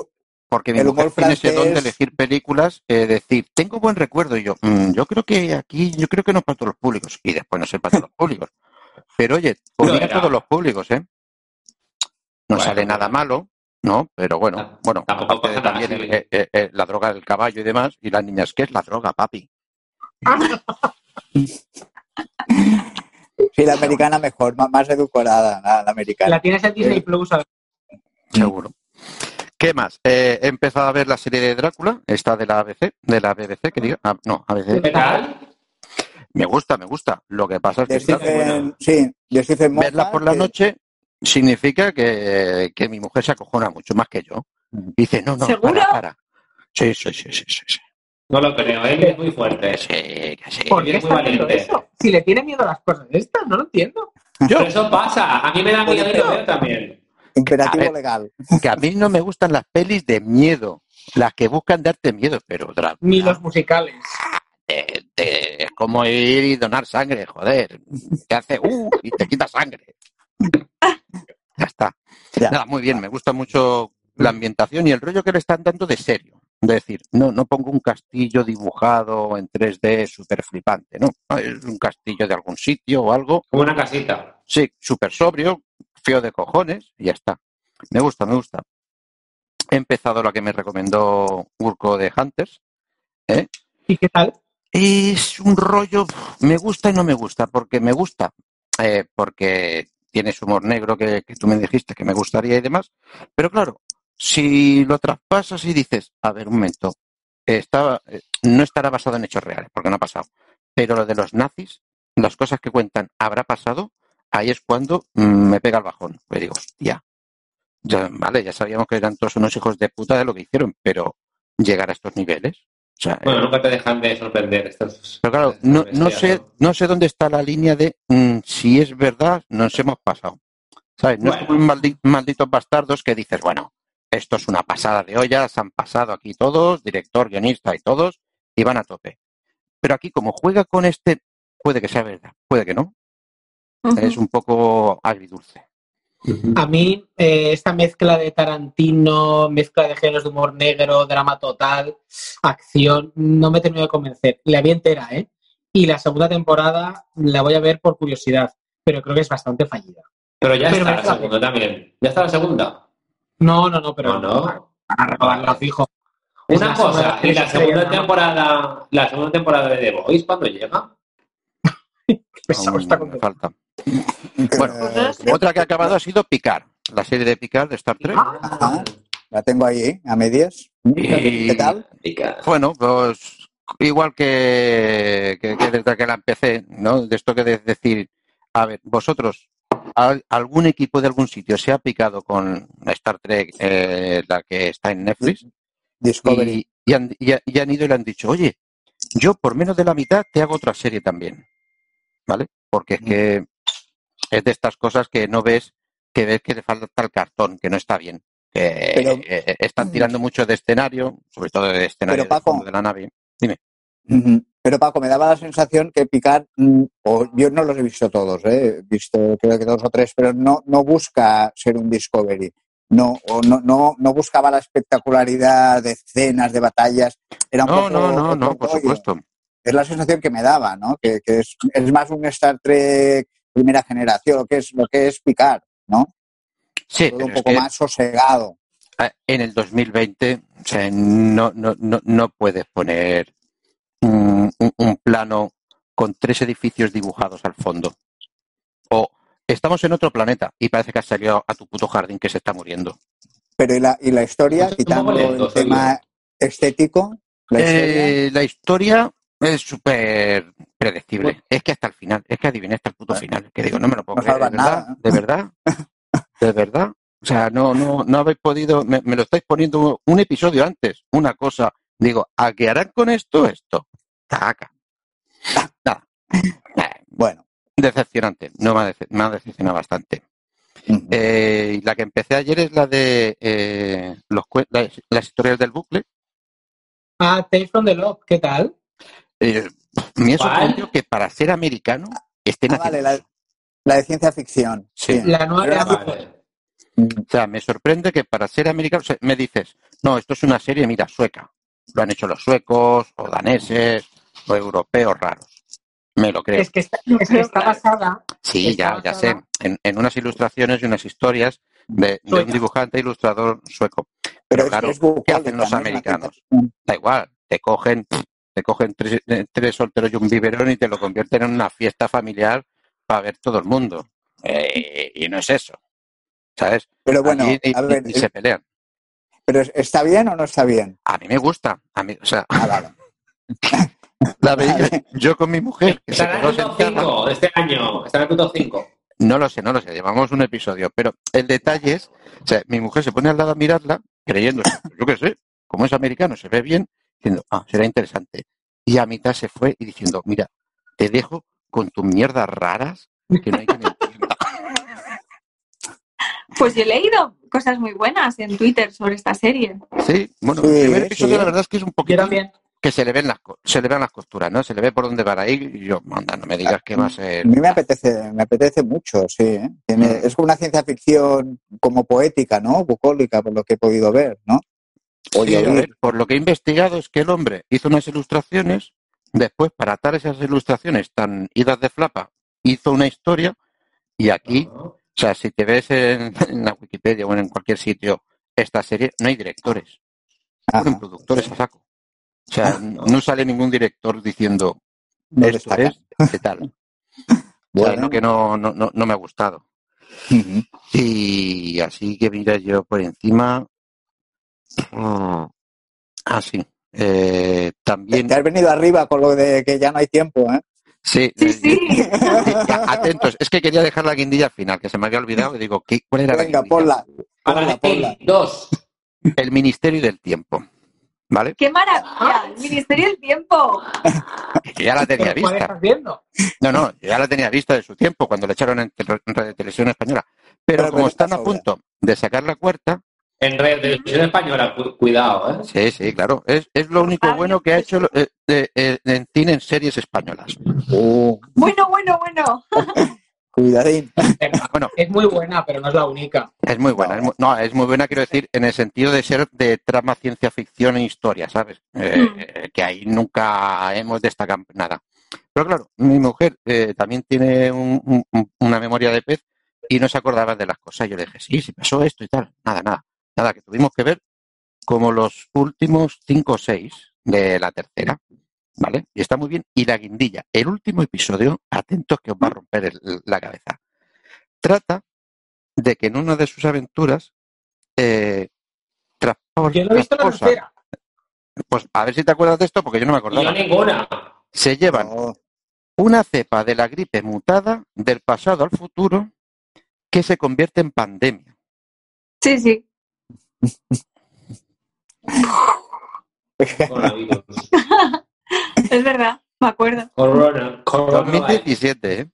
[SPEAKER 5] porque mi
[SPEAKER 1] el
[SPEAKER 5] mujer tiene ese don de elegir películas, eh, decir, tengo buen recuerdo, y yo, "Mm, yo creo que aquí, yo creo que no es para todos los públicos, y después no es para todos los públicos. Pero oye, ponía a todos los públicos, ¿eh? No
[SPEAKER 2] Bueno,
[SPEAKER 5] sale nada malo, ¿no? Pero bueno,
[SPEAKER 2] Tam-
[SPEAKER 5] bueno, aparte de también eh, eh, eh, la droga del caballo y demás, y las niñas, ¿qué es la droga, papi?
[SPEAKER 1] Sí, la americana mejor, más, más edulcorada, la, la americana.
[SPEAKER 3] La tienes en Disney
[SPEAKER 1] Sí.
[SPEAKER 3] Plus. a ver.
[SPEAKER 5] Seguro. ¿Qué más? Eh, he empezado a ver la serie de Drácula, esta de la ABC, de la BBC, que diga. Ah, no, ABC.
[SPEAKER 2] ¿Qué tal?
[SPEAKER 5] Me gusta, me gusta. Lo que pasa es que
[SPEAKER 1] Stephen, sí, de Stephen
[SPEAKER 5] verla por la
[SPEAKER 1] que-
[SPEAKER 5] noche significa que, que mi mujer se acojona mucho más que yo. Y dice, no, no,
[SPEAKER 4] ¿Seguro?
[SPEAKER 5] para, para. Sí, sí, sí, sí, sí. sí.
[SPEAKER 2] No lo creo, él es muy fuerte.
[SPEAKER 5] Sí, que sí.
[SPEAKER 3] ¿Por qué
[SPEAKER 2] es muy valiente.
[SPEAKER 3] eso? Si le tiene miedo a las cosas estas, no lo entiendo.
[SPEAKER 5] Yo,
[SPEAKER 2] Pero eso pasa, a mí me da miedo también.
[SPEAKER 1] Imperativo
[SPEAKER 5] ver.
[SPEAKER 1] legal.
[SPEAKER 5] que a mí no me gustan las pelis de miedo, las que buscan darte miedo, pero Drácula,
[SPEAKER 3] Ni los musicales.
[SPEAKER 5] eh, eh, es como ir y donar sangre, joder. Te hace, uh, y te quita sangre. Ya está.
[SPEAKER 1] Ya.
[SPEAKER 5] Nada, muy bien, me gusta mucho la ambientación y el rollo que le están dando de serio. Es decir, no, no pongo un castillo dibujado en 3D súper flipante, ¿no? Es un castillo de algún sitio o algo.
[SPEAKER 2] Como una casita.
[SPEAKER 5] Sí, súper sobrio, feo de cojones y ya está. Me gusta, me gusta. He empezado la que me recomendó Urco de Hunters.
[SPEAKER 3] ¿Y qué tal?
[SPEAKER 5] Es un rollo, me gusta y no me gusta, porque me gusta, eh, porque tienes humor negro que, que tú me dijiste que me gustaría y demás, pero claro, si lo traspasas y dices, a ver, un momento, está, eh, no estará basado en hechos reales, porque no ha pasado, pero lo de los nazis, las cosas que cuentan habrá pasado, ahí es cuando mm, me pega el bajón, pues digo, hostia, ya, vale, ya sabíamos que eran todos unos hijos de puta de lo que hicieron, pero llegar a estos niveles, o sea,
[SPEAKER 2] Bueno, nunca te dejan de sorprender estos.
[SPEAKER 5] pero claro, no, sé, no sé dónde está la línea de mm, si es verdad, nos hemos pasado. ¿Sabes? No es
[SPEAKER 2] Bueno.
[SPEAKER 5] como un maldi- malditos bastardos que dices, bueno, esto es una pasada de olla, se han pasado aquí todos, director, guionista y todos, y van a tope. Pero aquí, como juega con este, puede que sea verdad, puede que no. Es un poco agridulce.
[SPEAKER 2] Ujú.
[SPEAKER 3] A mí, eh, esta mezcla de Tarantino, mezcla de géneros de humor negro, drama total, acción, no me terminó de convencer. La vi entera, ¿eh? Y la segunda temporada la voy a ver por curiosidad, pero creo que es bastante fallida.
[SPEAKER 2] Pero ya
[SPEAKER 3] Pero
[SPEAKER 2] está la segunda también. Ya está la segunda.
[SPEAKER 3] No, no, no, pero
[SPEAKER 2] No, no.
[SPEAKER 3] a renovarla fijo.
[SPEAKER 2] Una
[SPEAKER 3] la
[SPEAKER 2] cosa, ¿y la segunda temporada, la segunda temporada de The Voice cuándo llega?
[SPEAKER 3] Pesado está
[SPEAKER 5] me
[SPEAKER 3] con-
[SPEAKER 5] falta. Bueno,
[SPEAKER 1] que-
[SPEAKER 5] Otra que ha acabado ha sido Picard, la serie de Picard de Star Trek.
[SPEAKER 1] Ajá. la tengo ahí, a medias.
[SPEAKER 5] Y-
[SPEAKER 1] ¿Qué tal?
[SPEAKER 2] Pica.
[SPEAKER 5] Bueno, pues igual que, que- que desde que la empecé, ¿no? De esto que de decir, a ver, vosotros, ¿al- ¿algún equipo de algún sitio se ha picado con Star Trek, eh, la que está en Netflix?
[SPEAKER 1] Discovery.
[SPEAKER 5] Y, y han, y ha- y han ido y le han dicho, oye, yo por menos de la mitad te hago otra serie también, ¿vale? Porque es que es de estas cosas que no ves, que ves que le falta el cartón, que no está bien. Que
[SPEAKER 1] Pero-
[SPEAKER 5] eh, están tirando mucho de escenario, sobre todo de escenario
[SPEAKER 1] Pero, Paco,
[SPEAKER 5] de la nave.
[SPEAKER 1] Ujú. Pero Paco, me daba la sensación que Picard, mm, o yo no los he visto todos, ¿eh? he visto creo que dos o tres, pero no, no busca ser un Discovery. No, o no, no, no buscaba la espectacularidad de escenas, de batallas. Era un
[SPEAKER 5] No,
[SPEAKER 1] poco
[SPEAKER 5] no, no, no, por supuesto.
[SPEAKER 1] Es la sensación que me daba, ¿no? Que, que es, es más un Star Trek primera generación, lo que es, lo que es Picard, ¿no?
[SPEAKER 5] Sí,
[SPEAKER 1] Todo un poco más sosegado.
[SPEAKER 5] en el 2020 o sea, no, no, no, no puedes poner un, un- un plano con tres edificios dibujados al fondo. O estamos en otro planeta y parece que has salido a tu puto jardín que se está muriendo.
[SPEAKER 1] Pero ¿y la, y la historia,
[SPEAKER 2] Pues
[SPEAKER 1] quitando
[SPEAKER 2] lento,
[SPEAKER 1] el tema estético? La historia,
[SPEAKER 5] Eh, la historia es súper predecible.
[SPEAKER 1] Bueno.
[SPEAKER 5] Es que hasta el final, es que adiviné hasta el puto final. Que digo, no me lo puedo
[SPEAKER 1] No
[SPEAKER 5] creer. ¿De verdad? ¿De verdad? ¿De verdad? O sea, no, no, no habéis podido, me, me lo estáis poniendo un episodio antes, una cosa. Digo, ¿a qué harán con esto? Esto. Taca. Nada.
[SPEAKER 1] Bueno.
[SPEAKER 5] Decepcionante. No me ha, dece- me ha decepcionado bastante. Eh, la que empecé ayer es la de eh, los, las, las historias del bucle.
[SPEAKER 3] Ah, Tales from the Loop, ¿qué tal?
[SPEAKER 5] Eh, me ha sorprendido que para ser americano estén
[SPEAKER 1] Ah,
[SPEAKER 5] haciendo
[SPEAKER 1] vale, la, la de ciencia ficción.
[SPEAKER 5] Sí.
[SPEAKER 3] La nueva.
[SPEAKER 2] Vale.
[SPEAKER 5] O sea, me sorprende que para ser americano, o sea, me dices, no, esto es una serie, mira, sueca. Lo han hecho los suecos, o daneses, o europeos raros. Me lo creo.
[SPEAKER 3] Es que está, es que está basada.
[SPEAKER 5] Sí,
[SPEAKER 3] está
[SPEAKER 5] ya, ya sé. En, en unas ilustraciones y unas historias de, de un dibujante e ilustrador sueco.
[SPEAKER 1] Pero
[SPEAKER 5] Pero
[SPEAKER 1] es,
[SPEAKER 5] claro,
[SPEAKER 1] es
[SPEAKER 5] ¿qué hacen los americanos? Da igual, te cogen, te cogen tres, eh, tres solteros y un biberón y te lo convierten en una fiesta familiar para ver todo el mundo. Eh, y no es eso. ¿Sabes?
[SPEAKER 1] Pero bueno,
[SPEAKER 5] Allí ni-
[SPEAKER 1] a ver,
[SPEAKER 5] ni- ni se pelean.
[SPEAKER 1] pero ¿está bien o no está bien?
[SPEAKER 5] A mí me gusta. A mí, o sea,
[SPEAKER 1] Ah, vale.
[SPEAKER 5] la veía
[SPEAKER 1] Vale.
[SPEAKER 5] yo con mi mujer, que
[SPEAKER 2] Estará en el top
[SPEAKER 5] sentada.
[SPEAKER 2] 5 de este año. Estará en el top 5.
[SPEAKER 5] No lo sé, no lo sé. Llevamos un episodio, pero el detalle es, o sea, mi mujer se pone al lado a mirarla creyendo, yo qué sé, como es americano, se ve bien, diciendo, ah, será interesante. Y a mitad se fue y diciendo, mira, te dejo con tus mierdas raras que no hay que entienda.
[SPEAKER 4] Pues yo he leído cosas muy buenas en Twitter sobre esta serie.
[SPEAKER 5] Sí, bueno,
[SPEAKER 1] Sí,
[SPEAKER 5] el primer episodio
[SPEAKER 1] sí.
[SPEAKER 5] la verdad es que es un
[SPEAKER 3] Yo
[SPEAKER 5] poquito
[SPEAKER 3] también.
[SPEAKER 5] Que se le ven las co- se le ven las costuras, ¿no? Se le ve por dónde van a ir y yo, manda, no me digas que va a ser.
[SPEAKER 1] A mí me apetece, me apetece mucho, sí. ¿eh? Tiene-
[SPEAKER 5] Mm.
[SPEAKER 1] es como una ciencia ficción como poética, ¿no? Bucólica, por lo que he podido ver, ¿no?
[SPEAKER 5] Sí,
[SPEAKER 1] Oye,
[SPEAKER 5] a
[SPEAKER 1] oír.
[SPEAKER 5] ver, por lo que he investigado es que el hombre hizo unas ilustraciones, después para atar esas ilustraciones tan idas de flapa, hizo una historia y aquí, o sea, si te ves en, en la Wikipedia o en cualquier sitio esta serie, no hay directores, ponen productores a saco. O sea, no sale ningún director diciendo
[SPEAKER 1] No
[SPEAKER 5] es de tal. O sea,
[SPEAKER 1] Bueno.
[SPEAKER 5] lo que no, no, no, no me ha gustado. Y así que mira yo por encima. mm, Ah, sí. Eh, también.
[SPEAKER 1] Te has venido arriba con lo de que ya no hay tiempo, ¿eh?
[SPEAKER 5] Sí,
[SPEAKER 4] Sí,
[SPEAKER 5] eh,
[SPEAKER 4] sí.
[SPEAKER 5] Atentos, es que quería dejar la guindilla al final, que se me había olvidado y digo, ¿qué, ¿cuál era la
[SPEAKER 1] Venga,
[SPEAKER 5] guindilla?
[SPEAKER 1] ponla. Ponla,
[SPEAKER 2] dos.
[SPEAKER 5] El Ministerio del Tiempo. ¿Vale?
[SPEAKER 4] ¡Qué maravilla! El Ministerio del Tiempo.
[SPEAKER 5] Que ya la tenía
[SPEAKER 3] ¿Cuál
[SPEAKER 5] vista.
[SPEAKER 3] estás viendo?
[SPEAKER 5] No, no, ya la tenía vista de su tiempo, cuando la echaron en, en Radio Televisión Española. Pero
[SPEAKER 1] Pero
[SPEAKER 5] como están a punto de sacar la cuarta,
[SPEAKER 2] En red de televisión española, cu- cuidado, ¿eh?
[SPEAKER 5] sí, sí, claro, es, es lo único
[SPEAKER 4] Vale,
[SPEAKER 5] bueno que ha hecho eh, eh, eh, en cine en series españolas.
[SPEAKER 1] Uh,
[SPEAKER 4] Bueno, bueno, bueno.
[SPEAKER 1] cuidadín.
[SPEAKER 5] Bueno.
[SPEAKER 3] Es muy buena, pero no es la única.
[SPEAKER 5] Es muy buena, es muy, no, es muy buena, quiero decir, en el sentido de ser de trama ciencia ficción e historia, ¿sabes? Eh,
[SPEAKER 4] Mm.
[SPEAKER 5] eh, que ahí nunca hemos destacado nada. Pero claro, mi mujer eh, también tiene un- un- una memoria de pez y no se acordaba de las cosas. Yo le dije, sí, sí pasó esto y tal. Nada, nada. Nada, que tuvimos que ver como los últimos cinco o seis de la tercera. ¿Vale? Y está muy bien. Y la guindilla, el último episodio, atentos que os va a romper el- la cabeza. Trata de que en una de sus aventuras eh,
[SPEAKER 3] Yo lo he visto la tercera.
[SPEAKER 5] Pues a ver si te acuerdas de esto, porque yo no me
[SPEAKER 2] Y yo
[SPEAKER 5] acordaba.
[SPEAKER 2] ninguna.
[SPEAKER 5] Se llevan
[SPEAKER 1] No,
[SPEAKER 5] una cepa de la gripe mutada del pasado al futuro que se convierte en pandemia.
[SPEAKER 4] Sí, sí. Es verdad. Me acuerdo.
[SPEAKER 2] Corona. Corona.
[SPEAKER 5] 2017, ¿eh?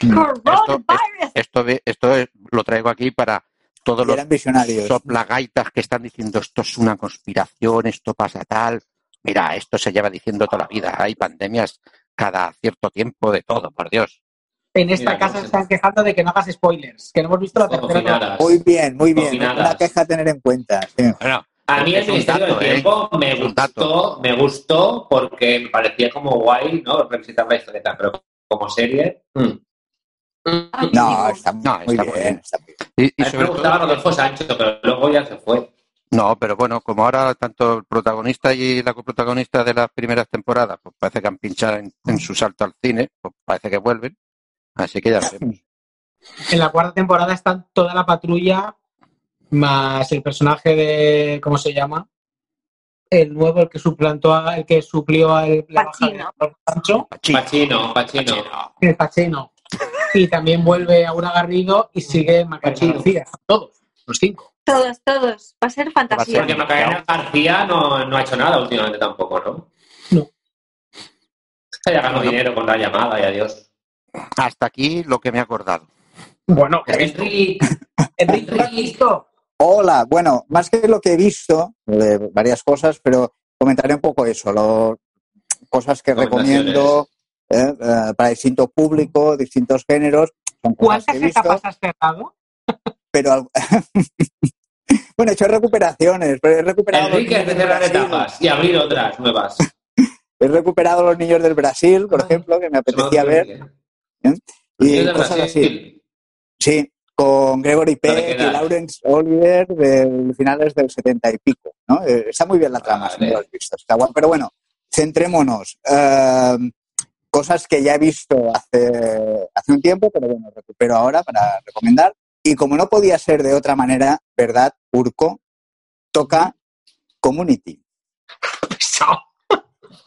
[SPEAKER 4] Coronavirus.
[SPEAKER 5] Esto, esto es- lo traigo aquí para todos los
[SPEAKER 1] visionarios.
[SPEAKER 5] soplagaitas que están diciendo esto es una conspiración, esto pasa tal. Mira, esto se lleva diciendo toda la vida. Hay pandemias cada cierto tiempo de todo, por Dios.
[SPEAKER 3] En esta
[SPEAKER 2] Mira,
[SPEAKER 3] casa
[SPEAKER 2] no
[SPEAKER 3] se están quejando de que no hagas spoilers, que no hemos visto la tercera. temporada.
[SPEAKER 1] Muy bien, muy bien. Una queja a tener en cuenta. sí.
[SPEAKER 5] Bueno,
[SPEAKER 2] A mí el Ministerio
[SPEAKER 5] dato,
[SPEAKER 2] del
[SPEAKER 5] ¿eh?
[SPEAKER 2] Tiempo me gustó, me gustó porque me parecía como guay, ¿no? Revisitar la historieta, pero como serie. mm.
[SPEAKER 4] Ay,
[SPEAKER 1] No, está,
[SPEAKER 5] No,
[SPEAKER 1] muy
[SPEAKER 5] está
[SPEAKER 1] bien.
[SPEAKER 5] muy bien.
[SPEAKER 1] está bien.
[SPEAKER 5] Y, y
[SPEAKER 2] A mí me
[SPEAKER 5] sobre
[SPEAKER 2] gustaba
[SPEAKER 5] todo,
[SPEAKER 2] Rodolfo Sancho, pero luego ya se fue.
[SPEAKER 5] no, pero bueno, como ahora tanto el protagonista y la coprotagonista de las primeras temporadas, pues parece que han pinchado en, en su salto al cine, pues parece que vuelven. Así que ya veremos.
[SPEAKER 3] En la cuarta temporada están toda la patrulla, más el personaje de. ¿Cómo se llama? El nuevo, el que suplantó a, el que suplió al
[SPEAKER 5] Pachino,
[SPEAKER 2] Pachino, Pachino.
[SPEAKER 5] Pachino.
[SPEAKER 3] el Pachino. Y también vuelve Aura Garrido y sigue Macarena. García. Todos, los cinco.
[SPEAKER 4] Todos, todos. Va a ser fantasía.
[SPEAKER 2] Porque Macarena García no, no ha hecho nada últimamente tampoco, ¿no?
[SPEAKER 3] No.
[SPEAKER 2] Ya ganó dinero con la llamada y adiós.
[SPEAKER 5] Hasta aquí lo que me he acordado.
[SPEAKER 3] Bueno,
[SPEAKER 2] Enrique,
[SPEAKER 3] Enrique, ¿tú lo has visto?
[SPEAKER 1] Hola, bueno, más que lo que he visto, de varias cosas, pero comentaré un poco eso, lo- cosas que recomiendo eh, eh, para distinto público, distintos géneros. Son cosas que
[SPEAKER 3] ¿Cuántas etapas has cerrado?
[SPEAKER 1] pero al- bueno, he hecho recuperaciones, pero he recuperado
[SPEAKER 2] Enrique es de cerrar etapas y abrir otras nuevas.
[SPEAKER 1] He recuperado los niños del Brasil, por
[SPEAKER 2] Ah.
[SPEAKER 1] ejemplo, que me apetecía ver.
[SPEAKER 2] Niños
[SPEAKER 1] Y cosas así. Sí, con Gregory
[SPEAKER 2] ¿Para qué
[SPEAKER 1] Peck y? Lawrence Oliver de finales del 70 y pico. ¿no? Eh, está muy bien la trama, si no lo has visto. Está guay. Pero bueno, centrémonos. Eh, cosas que ya he visto hace, hace un tiempo, pero bueno, recupero ahora para recomendar. Y como no podía ser de otra manera, ¿verdad, Urco? Toca Community.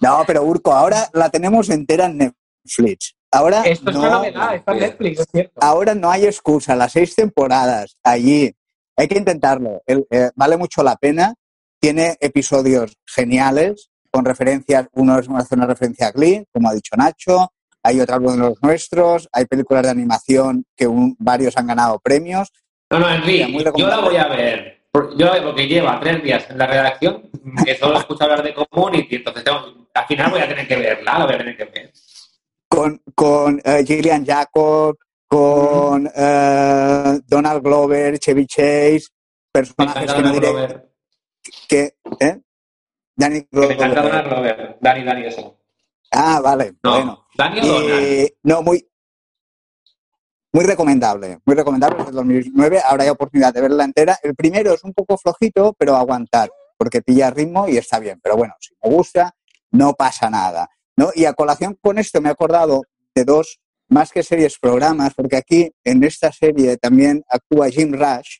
[SPEAKER 1] No, pero Urco, ahora la tenemos entera en Netflix. Ahora
[SPEAKER 3] Esto es
[SPEAKER 1] no,
[SPEAKER 3] una novedad, está en Netflix, es cierto.
[SPEAKER 1] ahora no hay excusa, las seis temporadas allí, hay que intentarlo. El- eh, vale mucho la pena. Tiene episodios geniales con referencias. Uno es hace una referencia a Glee, como ha dicho Nacho. Hay otro de los nuestros. Hay películas de animación que un- varios han ganado premios.
[SPEAKER 2] No, no, Enrique, yo la voy a ver. Yo porque lleva tres días en la redacción, que solo escucho hablar de Community, entonces tengo- al final voy a tener que verla, la voy a tener que ver.
[SPEAKER 1] Con, con eh, Gillian Jacob, con eh, Donald Glover, Chevy Chase, personajes que no diré
[SPEAKER 2] Glover.
[SPEAKER 1] que. ¿eh? Danny
[SPEAKER 2] Que me encanta
[SPEAKER 1] Glover.
[SPEAKER 2] Donald Glover. Eso.
[SPEAKER 1] Ah, vale.
[SPEAKER 2] No,
[SPEAKER 1] Bueno.
[SPEAKER 2] Dani o Donald.
[SPEAKER 1] No, muy, muy recomendable, muy recomendable desde 2009. Ahora hay oportunidad de verla entera. El primero es un poco flojito, pero aguantar, porque pilla ritmo y está bien. Pero bueno, si me gusta, no pasa nada. ¿No? Y a colación con esto me he acordado de dos, más que series, programas, porque aquí en esta serie también actúa Jim Rush.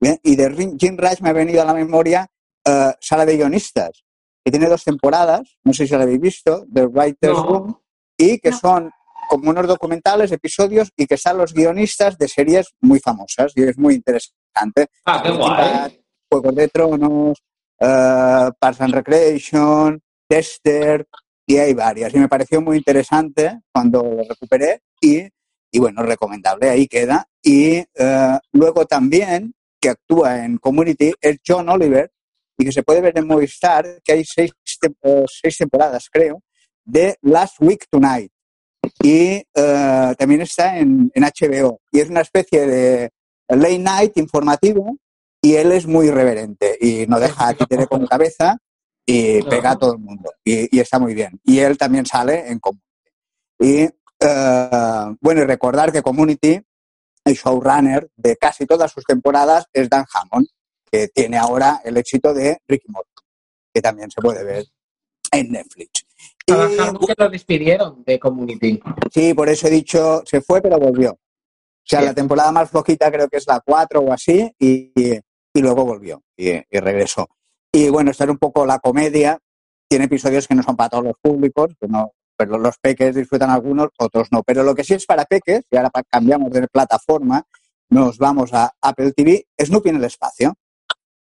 [SPEAKER 1] ¿bien? Y de Jim Rush me ha venido a la memoria eh, Sala de Guionistas, que tiene dos temporadas, no sé si la habéis visto, The Writer's
[SPEAKER 2] No.
[SPEAKER 1] Room, y que
[SPEAKER 4] No.
[SPEAKER 1] son como unos documentales, episodios, y que están los guionistas de series muy famosas, y es muy interesante.
[SPEAKER 2] Ah, qué guay.
[SPEAKER 1] Juegos de Tronos, eh, Parks and Recreation, Tester, y hay varias. Y me pareció muy interesante cuando lo recuperé y, y bueno, recomendable, ahí queda. Y eh, luego también, que actúa en Community, es John Oliver, y que se puede ver en Movistar, que hay seis, seis temporadas, creo, de Last Week Tonight. Y eh, también está en, en HBO. Y es una especie de late night informativo y él es muy irreverente y no deja a títere con cabeza y pega a todo el mundo y, y está muy bien. Y él también sale en Community. Y eh, bueno, y recordar que Community, el showrunner de casi todas sus temporadas es Dan Hammond, que tiene ahora el éxito de Ricky Morty, que también se puede ver en Netflix. Y,
[SPEAKER 3] que lo despidieron de Community.
[SPEAKER 1] Sí, por eso he dicho, se fue pero volvió. O sea,
[SPEAKER 3] Sí.
[SPEAKER 1] la temporada más flojita creo que es la 4 o así, y, y luego volvió y, y regresó. Y bueno, esta es un poco la comedia. Tiene episodios que no son para todos los públicos, que no- pero los peques disfrutan algunos, otros no. Pero lo que sí es para peques, y ahora cambiamos de plataforma, nos vamos a Apple TV, Snoopy en el espacio.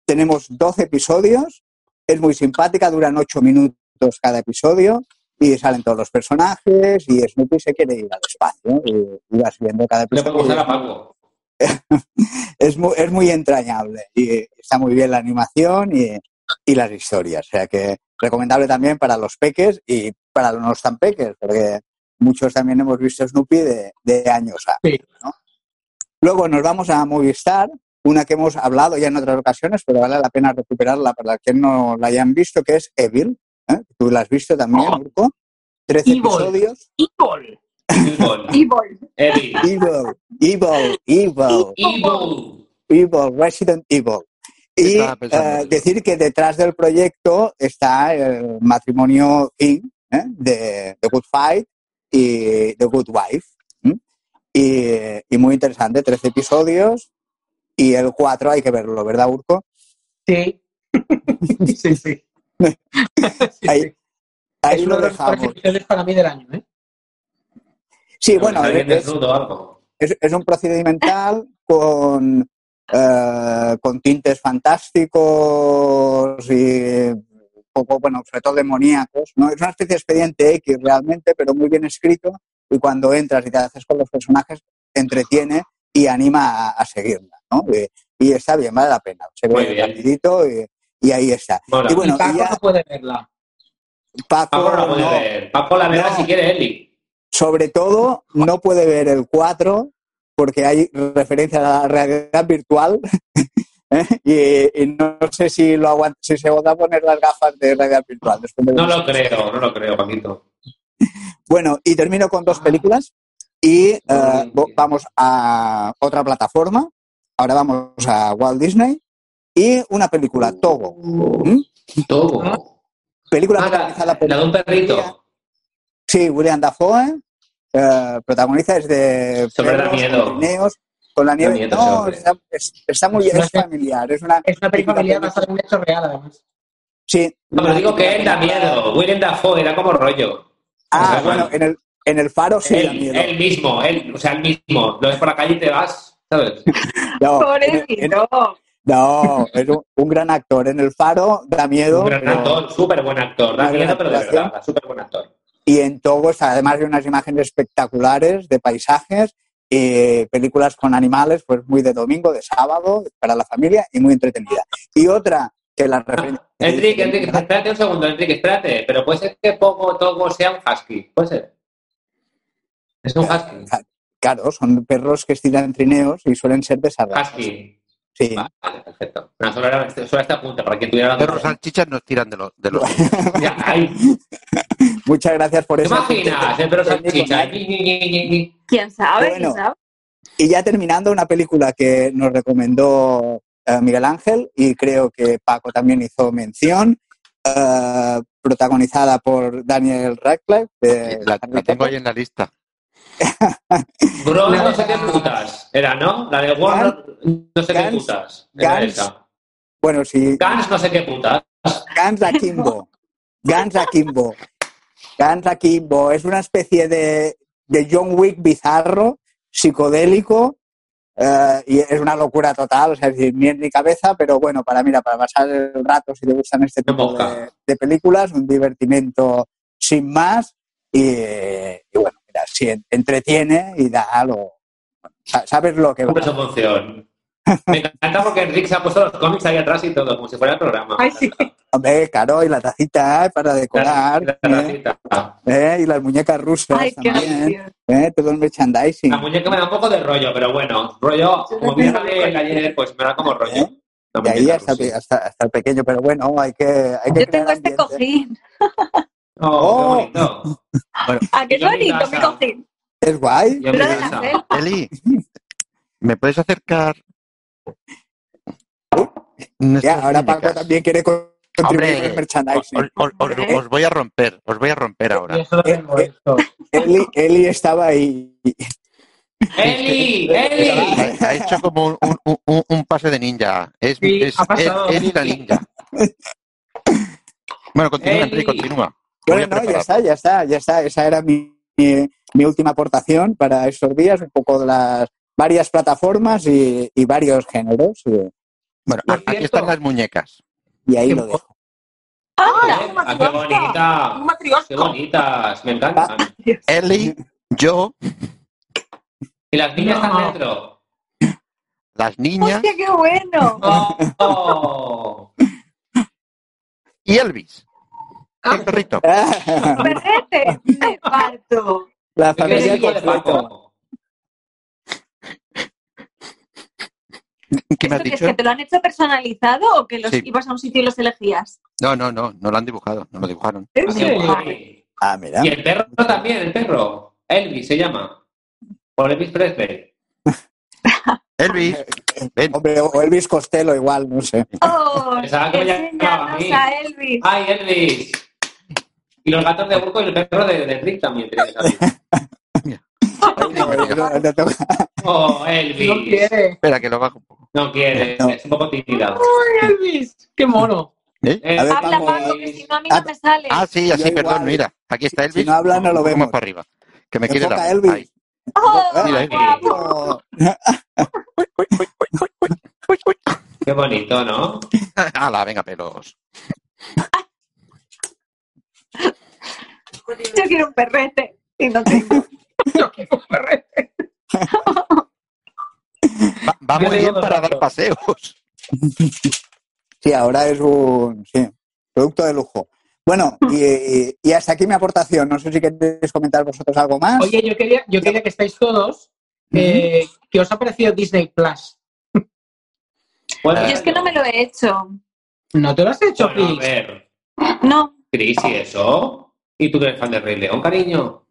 [SPEAKER 1] Tenemos 12 episodios, es muy simpática, duran 8 minutos cada episodio y salen todos los personajes y Snoopy se quiere ir al espacio y, y vas viendo cada
[SPEAKER 2] Le
[SPEAKER 1] episodio.
[SPEAKER 2] gustar a Paco.
[SPEAKER 1] Es muy, es muy entrañable y está muy bien la animación y, y las historias. O sea que recomendable también para los peques y para los no tan peques, porque muchos también hemos visto Snoopy de, de años a.
[SPEAKER 3] Sí.
[SPEAKER 1] ¿no? Luego nos vamos a Movistar, una que hemos hablado ya en otras ocasiones, pero vale la pena recuperarla para quienes no la hayan visto, que es Evil. ¿eh? Tú la has visto también. Urco. Trece
[SPEAKER 3] Evil.
[SPEAKER 1] episodios.
[SPEAKER 3] ¡Evil!
[SPEAKER 2] Evil.
[SPEAKER 4] Evil.
[SPEAKER 2] Evil.
[SPEAKER 1] Evil, evil, evil.
[SPEAKER 2] Evil.
[SPEAKER 1] Evil, Resident Evil. Y eh, decir que detrás del proyecto está el matrimonio King ¿eh? de The Good Fight y The Good Wife. Y, y muy interesante, 13 episodios y el 4 hay que verlo, ¿verdad, Urco?
[SPEAKER 3] Sí. sí, sí.
[SPEAKER 1] Ahí,
[SPEAKER 3] sí.
[SPEAKER 1] ahí
[SPEAKER 3] es
[SPEAKER 1] lo
[SPEAKER 3] uno de los mejores
[SPEAKER 1] dejamos.
[SPEAKER 3] episodios para mí del año, ¿eh?
[SPEAKER 1] Sí, bueno, es,
[SPEAKER 2] desnudo o algo.
[SPEAKER 1] es, es un procedimental con, eh, con tintes fantásticos y un poco, bueno, sobre todo demoníacos. ¿no? Es una especie de expediente X realmente, pero muy bien escrito y cuando entras y te haces con los personajes, te entretiene y anima a, a seguirla. ¿no? Y, y está bien, vale la pena. Se
[SPEAKER 2] Muy
[SPEAKER 1] ve
[SPEAKER 2] bien.
[SPEAKER 1] rapidito y, y ahí está. Y bueno,
[SPEAKER 3] y Paco
[SPEAKER 1] y ya
[SPEAKER 3] no puede verla.
[SPEAKER 1] Paco,
[SPEAKER 2] Paco no la puede
[SPEAKER 1] no.
[SPEAKER 2] ver. Paco la verá
[SPEAKER 1] No.
[SPEAKER 2] si quiere Eli.
[SPEAKER 1] Sobre todo, no puede ver el 4 porque hay referencia a la realidad virtual ¿eh? y, y no sé si lo aguanta, si se va a poner las gafas de realidad virtual. de
[SPEAKER 2] No lo creo, no lo creo, Paquito.
[SPEAKER 1] Bueno, y termino con dos películas y
[SPEAKER 2] bien.
[SPEAKER 1] vamos a otra plataforma. Ahora vamos a Walt Disney y una película, Togo. ¿m?
[SPEAKER 2] Todo.
[SPEAKER 1] Película
[SPEAKER 2] Ah, la,
[SPEAKER 1] protagonizada por
[SPEAKER 2] la de un perrito.
[SPEAKER 1] Sí, William Dafoe, eh, protagoniza es de
[SPEAKER 2] Sobre da
[SPEAKER 1] perros,
[SPEAKER 2] miedo.
[SPEAKER 1] con trineos, con la nieve.
[SPEAKER 2] miedo,
[SPEAKER 1] no,
[SPEAKER 2] ese
[SPEAKER 1] está, es- está muy bien, es familiar. Es una,
[SPEAKER 3] Es una película familiar basada en un hecho real, además.
[SPEAKER 1] Sí.
[SPEAKER 2] No, pero digo que él da miedo. William Dafoe era como rollo.
[SPEAKER 1] Ah,
[SPEAKER 2] O sea,
[SPEAKER 1] bueno, en el, en el faro sí da
[SPEAKER 2] él,
[SPEAKER 1] miedo.
[SPEAKER 2] él mismo, él, o sea, él mismo. Lo ves por la calle y te vas. ¿sabes?
[SPEAKER 1] No, en- en-
[SPEAKER 4] Pobrecito.
[SPEAKER 1] no, es un, un gran actor. En El Faro da miedo.
[SPEAKER 2] Un gran
[SPEAKER 1] pero-
[SPEAKER 2] actor, súper buen actor. Da miedo, pero de verdad, súper buen actor.
[SPEAKER 1] Y en Togo, está, además de unas imágenes espectaculares de paisajes, eh, películas con animales, pues muy de domingo, de sábado, para la familia y muy entretenida. Y otra que la referencia.
[SPEAKER 2] Enrique, Enrique, espérate un segundo, Enrique, espérate. Pero puede ser que Pogo Togo sea un husky. Puede ser. Es un husky.
[SPEAKER 1] Claro, son perros que estiran trineos y suelen ser desarrollados.
[SPEAKER 2] Husky.
[SPEAKER 1] Sí.
[SPEAKER 2] Vale, perfecto. No, solo era, solo esta punta, para quien tuviera la
[SPEAKER 5] Perros salchichas nos tiran de los... De los...
[SPEAKER 2] Ya, ay,
[SPEAKER 1] Muchas gracias por
[SPEAKER 2] ¿Te
[SPEAKER 1] eso.
[SPEAKER 2] imaginas? El Ñi.
[SPEAKER 4] ¿Quién sabe?
[SPEAKER 1] Bueno.
[SPEAKER 4] ¿Quién sabe?
[SPEAKER 1] Y ya terminando, una película que nos recomendó eh, Miguel Ángel y creo que Paco también hizo mención, eh, protagonizada por Daniel Radcliffe. de
[SPEAKER 5] La, la tengo ahí en la lista.
[SPEAKER 2] Bro, no sé qué putas. Era, ¿no? La de Warner, no sé qué
[SPEAKER 1] Gans-
[SPEAKER 2] putas. Era
[SPEAKER 1] Gans-
[SPEAKER 2] esa.
[SPEAKER 1] Bueno, sí,
[SPEAKER 2] Gans, no sé qué putas.
[SPEAKER 1] Guns Akimbo. Guns Akimbo. Guns Akimbo. Es una especie de, de John Wick bizarro, psicodélico, eh, y es una locura total, o sea, es decir, ni en ni cabeza, pero bueno, para mira, para pasar el rato, si te gustan este tipo de, de películas, un divertimento sin más, y, y bueno, mira, en- entretiene y da algo. sa- Sabes lo que va.
[SPEAKER 2] Función. Me encanta porque Enrique se ha puesto los cómics ahí atrás y todo, como si fuera el programa.
[SPEAKER 3] Ay, sí.
[SPEAKER 1] Hombre, claro, y la tacita eh, para decorar,
[SPEAKER 2] La,
[SPEAKER 1] eh,
[SPEAKER 2] la tacita.
[SPEAKER 1] eh, y las muñecas rusas
[SPEAKER 4] Ay, qué
[SPEAKER 1] también. ¿eh? todo el merchandising.
[SPEAKER 2] La muñeca me da un poco de rollo, pero bueno, rollo, como vi ayer, pues me da como rollo.
[SPEAKER 1] ¿Eh? Y ahí hasta,
[SPEAKER 2] rusa.
[SPEAKER 1] hasta, hasta el pequeño, pero bueno, hay que, hay que
[SPEAKER 4] Yo tengo este cojín.
[SPEAKER 2] Oh,
[SPEAKER 1] Oh.
[SPEAKER 2] qué bonito.
[SPEAKER 4] ¿A qué es
[SPEAKER 2] Yo en mi
[SPEAKER 4] bonito mi cojín?
[SPEAKER 1] Es guay.
[SPEAKER 4] De.
[SPEAKER 5] Eli, ¿me puedes acercar?
[SPEAKER 1] Ya, ahora Paco también quiere con- contribuir
[SPEAKER 5] Hombre,
[SPEAKER 1] al merchandising.
[SPEAKER 5] Os, os- os- os voy a romper, os voy a romper ahora.
[SPEAKER 1] Eh,
[SPEAKER 3] esto.
[SPEAKER 1] Eli, Eli estaba ahí.
[SPEAKER 2] ¡Eli! ¡Eli!
[SPEAKER 5] ha hecho como un, un- un- un pase de ninja. Es,
[SPEAKER 3] Sí,
[SPEAKER 5] es
[SPEAKER 3] ha pasado.
[SPEAKER 5] es- Eli la ninja. Bueno, continúa,
[SPEAKER 2] Eli.
[SPEAKER 5] Enrique, continúa.
[SPEAKER 1] Bueno, no, ya está, ya está, ya está. Esa era mi, mi, mi última aportación para estos días, un poco de las varias plataformas y, y varios géneros. Y,
[SPEAKER 5] Bueno, aquí
[SPEAKER 3] cierto.
[SPEAKER 5] están las muñecas.
[SPEAKER 1] y ahí lo dejo.
[SPEAKER 2] Ah, ¡Qué bonita!
[SPEAKER 3] Un
[SPEAKER 2] ¡Qué bonitas! Me encantan.
[SPEAKER 5] Eli, yo,
[SPEAKER 2] Y las niñas
[SPEAKER 3] No.
[SPEAKER 2] están dentro.
[SPEAKER 5] las niñas
[SPEAKER 4] ¡Hostia, qué bueno!
[SPEAKER 2] ¡Oh!
[SPEAKER 5] y Elvis. El perrito.
[SPEAKER 4] ¡Perrete! ¡Me parto!
[SPEAKER 1] La
[SPEAKER 2] ¿Qué quieres
[SPEAKER 1] familia
[SPEAKER 2] de
[SPEAKER 1] completa.
[SPEAKER 5] ¿Qué me has
[SPEAKER 4] ¿Esto qué es
[SPEAKER 5] dicho?
[SPEAKER 4] que te lo han hecho personalizado o que los
[SPEAKER 5] Sí.
[SPEAKER 4] ibas a un sitio y los elegías?
[SPEAKER 5] No, no, no, no lo han dibujado, no lo dibujaron.
[SPEAKER 3] ¿En
[SPEAKER 2] Ah.
[SPEAKER 1] Ah, mira.
[SPEAKER 2] Y el perro también, el perro. Elvis se llama. Por Elvis Presley.
[SPEAKER 5] Elvis, ven.
[SPEAKER 1] Hombre, o Elvis Costello igual, no sé.
[SPEAKER 4] ¡Oh!
[SPEAKER 2] A
[SPEAKER 4] Elvis.
[SPEAKER 2] ¡Ay, Elvis! Y los gatos de Burco y el perro de, de Rick también
[SPEAKER 1] No, no, no.
[SPEAKER 2] ¡Oh,
[SPEAKER 3] No
[SPEAKER 2] Elvis!
[SPEAKER 3] quiere.
[SPEAKER 5] Espera que lo bajo un poco.
[SPEAKER 2] No quiere,
[SPEAKER 1] No.
[SPEAKER 2] es un poco tímida.
[SPEAKER 3] ¡Ay, Elvis! ¡Qué mono!
[SPEAKER 5] ¿Eh?
[SPEAKER 2] Eh,
[SPEAKER 1] A ver,
[SPEAKER 4] Habla,
[SPEAKER 1] vamos.
[SPEAKER 4] Paco, que si no a mí no
[SPEAKER 1] Ah,
[SPEAKER 4] me sale.
[SPEAKER 5] Ah, sí, así, perdón, mira. Aquí está Elvis.
[SPEAKER 1] Si no habla, no lo vemos.
[SPEAKER 5] más para arriba. Que me quiere dar.
[SPEAKER 1] Elvis.
[SPEAKER 5] Ahí.
[SPEAKER 4] ¡Oh,
[SPEAKER 5] Mira, Elvis.
[SPEAKER 1] Oh,
[SPEAKER 2] Qué bonito, ¿no?
[SPEAKER 5] Hala, venga, pelos.
[SPEAKER 4] Yo quiero un perrete y no tengo.
[SPEAKER 3] Yo quiero un perrete.
[SPEAKER 5] Va, va muy bien para dar paseos.
[SPEAKER 1] Sí, ahora es un sí, producto de lujo. Bueno, y, hasta aquí mi aportación. No sé si queréis comentar vosotros algo más.
[SPEAKER 3] Oye, yo quería, yo quería que estáis todos. Eh, ¿Qué os ha parecido Disney Plus?
[SPEAKER 2] Bueno,
[SPEAKER 4] Yo es que no me lo he hecho.
[SPEAKER 3] ¿No te lo has hecho,
[SPEAKER 2] Bueno, a
[SPEAKER 3] Chris?
[SPEAKER 2] ver,
[SPEAKER 4] No,
[SPEAKER 2] Cris, ¿y eso? ¿Y tú que eres fan del Rey León, cariño?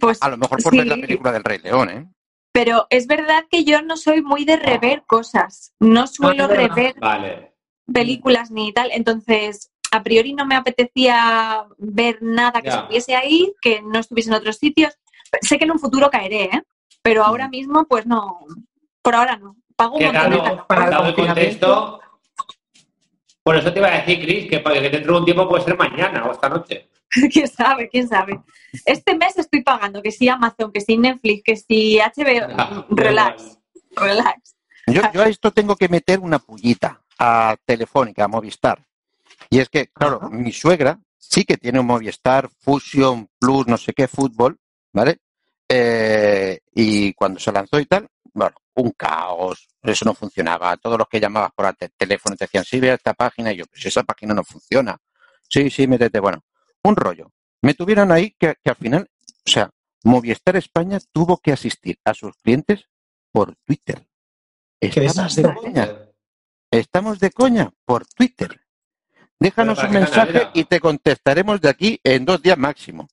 [SPEAKER 4] Pues
[SPEAKER 5] A lo mejor por
[SPEAKER 4] Sí.
[SPEAKER 5] ver la película del Rey León, ¿eh?
[SPEAKER 4] Pero es verdad que yo no soy muy de rever cosas. No suelo rever
[SPEAKER 2] Vale.
[SPEAKER 4] películas ni tal. Entonces, a priori no me apetecía ver nada que
[SPEAKER 2] Ya.
[SPEAKER 4] estuviese ahí, que no estuviese en otros sitios. Sé que en un futuro caeré, ¿eh? Pero ahora mismo, pues no. Por ahora no. Pago un montón de
[SPEAKER 3] para el confinamiento.
[SPEAKER 2] Por eso te iba a decir, Cris, que, para que dentro de un tiempo puede ser mañana o esta noche.
[SPEAKER 4] quién sabe, quién sabe. Este mes estoy pagando que si Amazon, que si Netflix, que si HBO,
[SPEAKER 2] Ah,
[SPEAKER 4] relax. Relax.
[SPEAKER 5] Yo, yo a esto tengo que meter una pullita a Telefónica, a Movistar. Y es que, claro,
[SPEAKER 3] Ajá.
[SPEAKER 5] mi suegra sí que tiene un Movistar, Fusion, Plus, no sé qué, fútbol, ¿vale? Eh, y cuando se lanzó y tal, bueno, un caos, eso no funcionaba. Todos los que llamabas por el teléfono te decían, sí, ve a esta página, y yo, pues esa página no funciona. Sí, sí, métete, bueno, un rollo. Me tuvieron ahí que, que al final, o sea, Movistar España tuvo que asistir a sus clientes por Twitter.
[SPEAKER 3] Qué
[SPEAKER 5] Estamos de coña. Estamos de coña por Twitter. Déjanos
[SPEAKER 2] ¿Pero
[SPEAKER 5] un mensaje y te contestaremos de aquí en dos días máximo.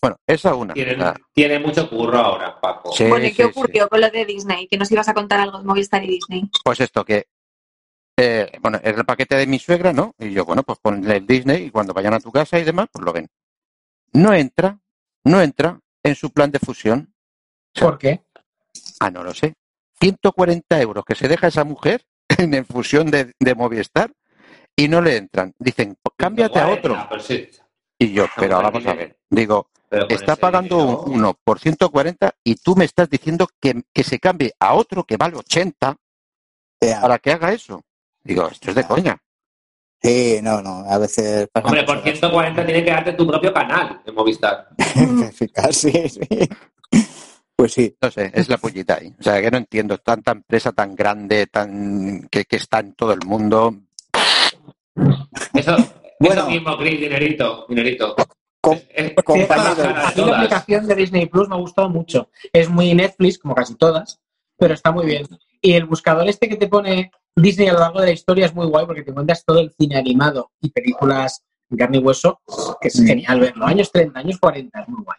[SPEAKER 5] Bueno, esa una.
[SPEAKER 2] Tiene,
[SPEAKER 5] Ah,
[SPEAKER 2] tiene mucho curro ahora, Paco.
[SPEAKER 5] sí,
[SPEAKER 4] bueno, ¿y
[SPEAKER 5] sí,
[SPEAKER 4] qué
[SPEAKER 5] sí.
[SPEAKER 4] ocurrió con lo de Disney? Que nos ibas a contar algo de Movistar y Disney.
[SPEAKER 5] Pues esto que, eh, bueno, es el paquete de mi suegra, ¿no? Y yo, bueno, pues ponle el Disney y cuando vayan a tu casa y demás, pues lo ven. No entra, no entra en su plan de fusión.
[SPEAKER 3] ¿Por qué?
[SPEAKER 5] Ah, no lo sé. 140 euros que se deja esa mujer en el fusión de, de Movistar y no le entran. Dicen, "Pues cámbiate a otro. Y yo, pero vamos a ver. Digo, está pagando
[SPEAKER 2] dinero-
[SPEAKER 5] un- uno por 140 y tú me estás diciendo que, que se cambie a otro que vale 80
[SPEAKER 1] Ya.
[SPEAKER 5] para que haga eso. Digo, esto es de coña.
[SPEAKER 1] Sí, no, no, a veces
[SPEAKER 2] Hombre, por
[SPEAKER 1] cosas
[SPEAKER 2] 140 tiene que darte tu propio canal en Movistar.
[SPEAKER 1] eficaz, sí, sí. Pues sí,
[SPEAKER 5] No sé, es la pullita ahí. O sea, que no entiendo. Tanta empresa tan grande, tan que, que está en todo el mundo.
[SPEAKER 2] Eso,
[SPEAKER 1] Bueno.
[SPEAKER 2] eso mismo, Chris, dinerito, dinerito.
[SPEAKER 1] Com-
[SPEAKER 3] a mí la aplicación de Disney Plus me ha gustado mucho. Es muy Netflix, como casi todas, pero está muy bien. Y el buscador este que te pone Disney a lo largo de la historia es muy guay porque te encuentras todo el cine animado y películas en carne y hueso, que es
[SPEAKER 1] Mm.
[SPEAKER 3] genial verlo. Años 30, años 40, es muy guay.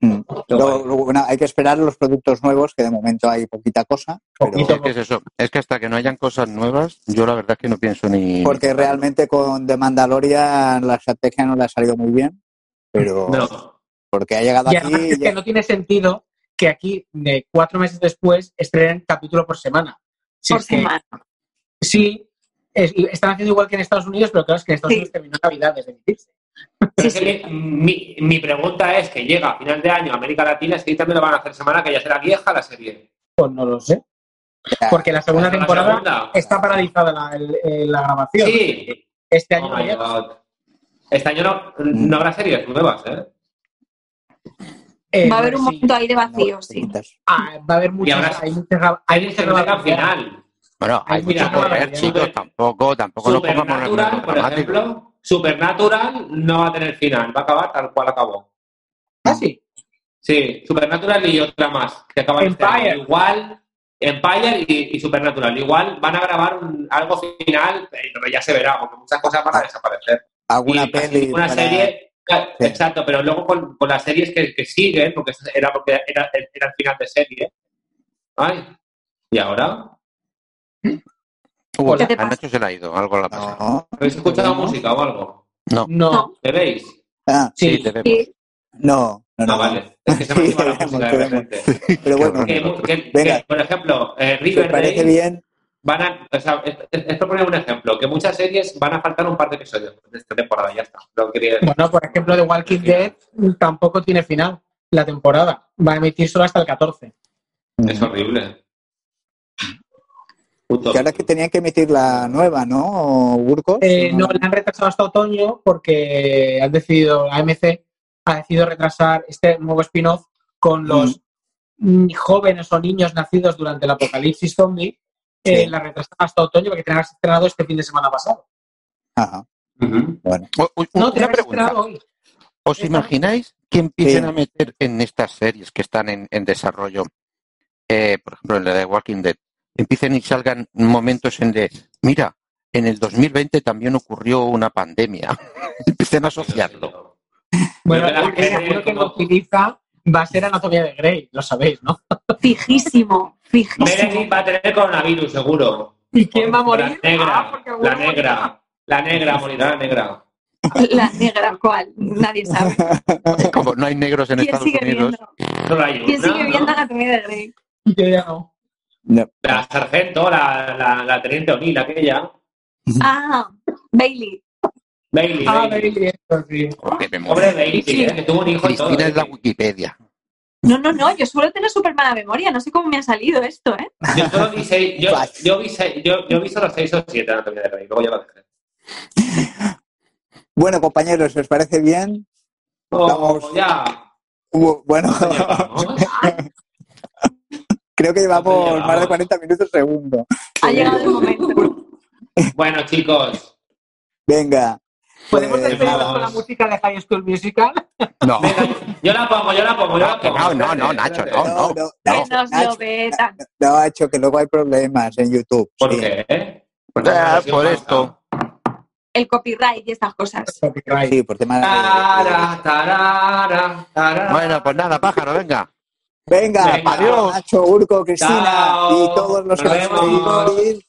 [SPEAKER 1] Mm. Luego- luego, bueno, hay que esperar los productos nuevos, que de momento hay poquita cosa, pero-
[SPEAKER 3] Poquito.
[SPEAKER 5] Es que es eso. Es que hasta que no hayan cosas nuevas, yo la verdad es que no pienso ni.
[SPEAKER 1] porque realmente con The Mandalorian la estrategia no le ha salido muy bien, pero
[SPEAKER 2] No.
[SPEAKER 1] porque ha llegado
[SPEAKER 3] Y
[SPEAKER 1] aquí
[SPEAKER 3] además es
[SPEAKER 1] ya-
[SPEAKER 3] que no tiene sentido que aquí, de cuatro meses después, estrenen capítulo por semana. Si
[SPEAKER 4] Por
[SPEAKER 3] es que-
[SPEAKER 4] semana.
[SPEAKER 3] sí, es- están haciendo igual que en Estados Unidos, pero claro, es que en Estados
[SPEAKER 4] Sí.
[SPEAKER 3] Unidos terminó Navidad desde emitirse.
[SPEAKER 2] Pero es que mi, mi- pregunta es que llega a final de año a América Latina, es que ahí también lo van a hacer semana que ya será vieja la serie.
[SPEAKER 3] Pues no lo sé. Porque la segunda
[SPEAKER 2] La
[SPEAKER 3] temporada
[SPEAKER 2] segunda.
[SPEAKER 3] está paralizada la, el- el- la grabación.
[SPEAKER 2] Sí.
[SPEAKER 3] Este
[SPEAKER 2] Oh
[SPEAKER 3] año no
[SPEAKER 2] my
[SPEAKER 3] llega.
[SPEAKER 2] Este año no, no habrá series nuevas, ¿eh?
[SPEAKER 3] Eh,
[SPEAKER 4] Va a haber un
[SPEAKER 3] sí.
[SPEAKER 4] momento ahí de vacío, sí.
[SPEAKER 3] Ah, va a haber muchas.
[SPEAKER 2] habrá-
[SPEAKER 3] hay muchas, hay muchas
[SPEAKER 2] al final.
[SPEAKER 5] Bueno, hay
[SPEAKER 3] Hay
[SPEAKER 5] mucho por ver, chicos. Tampoco, tampoco nos pongamos
[SPEAKER 2] Supernatural, por ejemplo, Supernatural no va a tener final, va a acabar tal cual acabó.
[SPEAKER 3] Ah, sí.
[SPEAKER 2] Sí, Supernatural y otra más, que acaban este
[SPEAKER 3] Empire.
[SPEAKER 2] año. Igual, Empire y, y Supernatural. Igual van a grabar un- algo final, pero ya se verá, porque muchas cosas van a desaparecer.
[SPEAKER 1] Alguna
[SPEAKER 2] y casi
[SPEAKER 1] peli
[SPEAKER 2] ninguna
[SPEAKER 1] para-
[SPEAKER 2] serie, ca-
[SPEAKER 1] Sí.
[SPEAKER 2] exacto, pero luego con, con las series que, que siguen, porque era porque era, era el final de serie. Ay, ¿y ahora?
[SPEAKER 5] Hugo,
[SPEAKER 4] ¿Qué te
[SPEAKER 5] a
[SPEAKER 4] pasa?
[SPEAKER 5] Nacho se le ha ido, algo le ha pasado.
[SPEAKER 1] No,
[SPEAKER 2] ¿Habéis escuchado
[SPEAKER 1] No.
[SPEAKER 2] música o algo?
[SPEAKER 5] No,
[SPEAKER 3] No.
[SPEAKER 2] ¿Me veis?
[SPEAKER 1] ah,
[SPEAKER 5] sí,
[SPEAKER 3] Sí.
[SPEAKER 5] te vemos.
[SPEAKER 4] Sí.
[SPEAKER 1] no, no,
[SPEAKER 2] No,
[SPEAKER 1] no.
[SPEAKER 2] vale. Es que se me
[SPEAKER 1] Sí,
[SPEAKER 2] activa la música de repente.
[SPEAKER 1] Pero bueno,
[SPEAKER 2] Que, que-
[SPEAKER 1] Venga.
[SPEAKER 2] que, por ejemplo, eh,
[SPEAKER 1] ¿te parece
[SPEAKER 2] Riverdale
[SPEAKER 1] bien?
[SPEAKER 2] Van a, o sea, es, es- es por poner un ejemplo, que muchas series van a faltar un par de episodios de esta temporada, ya está. Lo que quería decir.
[SPEAKER 3] Bueno, por ejemplo, The Walking Dead tampoco tiene final la temporada. Va a emitir solo hasta el 14.
[SPEAKER 2] Es horrible. Puto.
[SPEAKER 1] Que ahora que tenían que emitir la nueva, ¿no? Burgos.
[SPEAKER 3] Eh, no, la han retrasado hasta otoño porque han decidido, AMC ha decidido retrasar este nuevo spin-off con los mm, jóvenes o niños nacidos durante el apocalipsis zombie. Eh,
[SPEAKER 1] Sí.
[SPEAKER 3] la retrasaron hasta otoño porque haber estrenado este fin de semana pasado.
[SPEAKER 1] Ajá,
[SPEAKER 2] Ujú.
[SPEAKER 1] bueno.
[SPEAKER 5] U- u-
[SPEAKER 3] No,
[SPEAKER 5] una pregunta.
[SPEAKER 3] hoy.
[SPEAKER 5] ¿Os
[SPEAKER 3] Esta-
[SPEAKER 5] imagináis que empiecen
[SPEAKER 1] Sí.
[SPEAKER 5] a meter en estas series que están en, en desarrollo, eh, por ejemplo, en la de Walking Dead, empiecen y salgan momentos en de, mira, en el 2020 también ocurrió una pandemia. empiecen a asociarlo.
[SPEAKER 3] Bueno,
[SPEAKER 2] que
[SPEAKER 3] el que lo utiliza va a ser Anatomía de Grey, lo sabéis, ¿no?
[SPEAKER 4] Fijísimo, fijísimo.
[SPEAKER 2] Meredith va a tener coronavirus, seguro.
[SPEAKER 3] ¿Y quién va a morir?
[SPEAKER 2] La negra.
[SPEAKER 3] Ah, alguno
[SPEAKER 2] la negra. La negra, morirá la negra.
[SPEAKER 4] La negra, ¿cuál? Nadie sabe.
[SPEAKER 5] Como no hay negros en
[SPEAKER 4] ¿Quién
[SPEAKER 5] Estados
[SPEAKER 4] sigue
[SPEAKER 5] Unidos,
[SPEAKER 4] viendo?
[SPEAKER 2] Solo hay
[SPEAKER 4] ¿Quién sigue
[SPEAKER 2] ¿no?
[SPEAKER 4] viendo Anatomía de Grey?
[SPEAKER 3] Yo ya no.
[SPEAKER 1] No.
[SPEAKER 2] La sargento, la, la, la teniente O'Neill, aquella.
[SPEAKER 4] Ah, Bailey.
[SPEAKER 2] Bailey.
[SPEAKER 3] Ah,
[SPEAKER 2] Bailey.
[SPEAKER 3] Sí.
[SPEAKER 2] Pobre Bailey,
[SPEAKER 4] Sí.
[SPEAKER 2] eh, que tuvo un hijo y todo.
[SPEAKER 5] Cristina es la. Wikipedia.
[SPEAKER 4] No, no, no, yo suelo tener súper mala memoria, no sé cómo me ha salido esto, ¿eh?
[SPEAKER 2] Yo solo vi seis, yo, vi seis, yo, yo vi solo seis o siete Anatomía de Grey, luego ya lo dejé.
[SPEAKER 1] Bueno, compañeros, ¿os parece bien?
[SPEAKER 2] Oh,
[SPEAKER 1] Vamos.
[SPEAKER 2] ya.
[SPEAKER 1] Bueno, creo que llevamos
[SPEAKER 2] Llevamos.
[SPEAKER 1] más de 40 minutos segundo.
[SPEAKER 4] Ha llegado el momento.
[SPEAKER 2] Bueno, chicos,
[SPEAKER 1] Venga.
[SPEAKER 3] ¿Podemos
[SPEAKER 1] Pues
[SPEAKER 3] despedirnos con la música de High School Musical?
[SPEAKER 5] No,
[SPEAKER 2] yo la pongo, yo la pongo, yo la pongo.
[SPEAKER 5] no, no, no, Nacho, no.
[SPEAKER 1] no,
[SPEAKER 4] Que nos
[SPEAKER 1] Nacho,
[SPEAKER 4] lo vetan.
[SPEAKER 1] no, Nacho, que luego hay problemas en YouTube.
[SPEAKER 2] ¿Por
[SPEAKER 1] sí.
[SPEAKER 2] qué?
[SPEAKER 5] Ah, por esto.
[SPEAKER 4] El copyright y estas cosas.
[SPEAKER 1] Sí, por temas de-
[SPEAKER 2] Tarara, tarara, tarara.
[SPEAKER 5] Bueno, pues nada, pájaro, venga.
[SPEAKER 1] Venga,
[SPEAKER 2] Venga,
[SPEAKER 5] adiós.
[SPEAKER 1] Nacho, Urco, Cristina
[SPEAKER 2] Chao.
[SPEAKER 1] y todos los que
[SPEAKER 2] Nos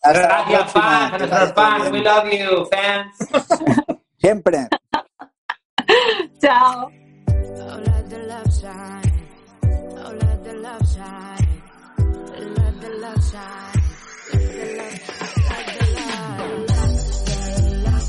[SPEAKER 2] Gracias, fans, a nuestros fans. We love you, fans.
[SPEAKER 1] Siempre.
[SPEAKER 4] Chao.
[SPEAKER 6] Oh, let the love shine.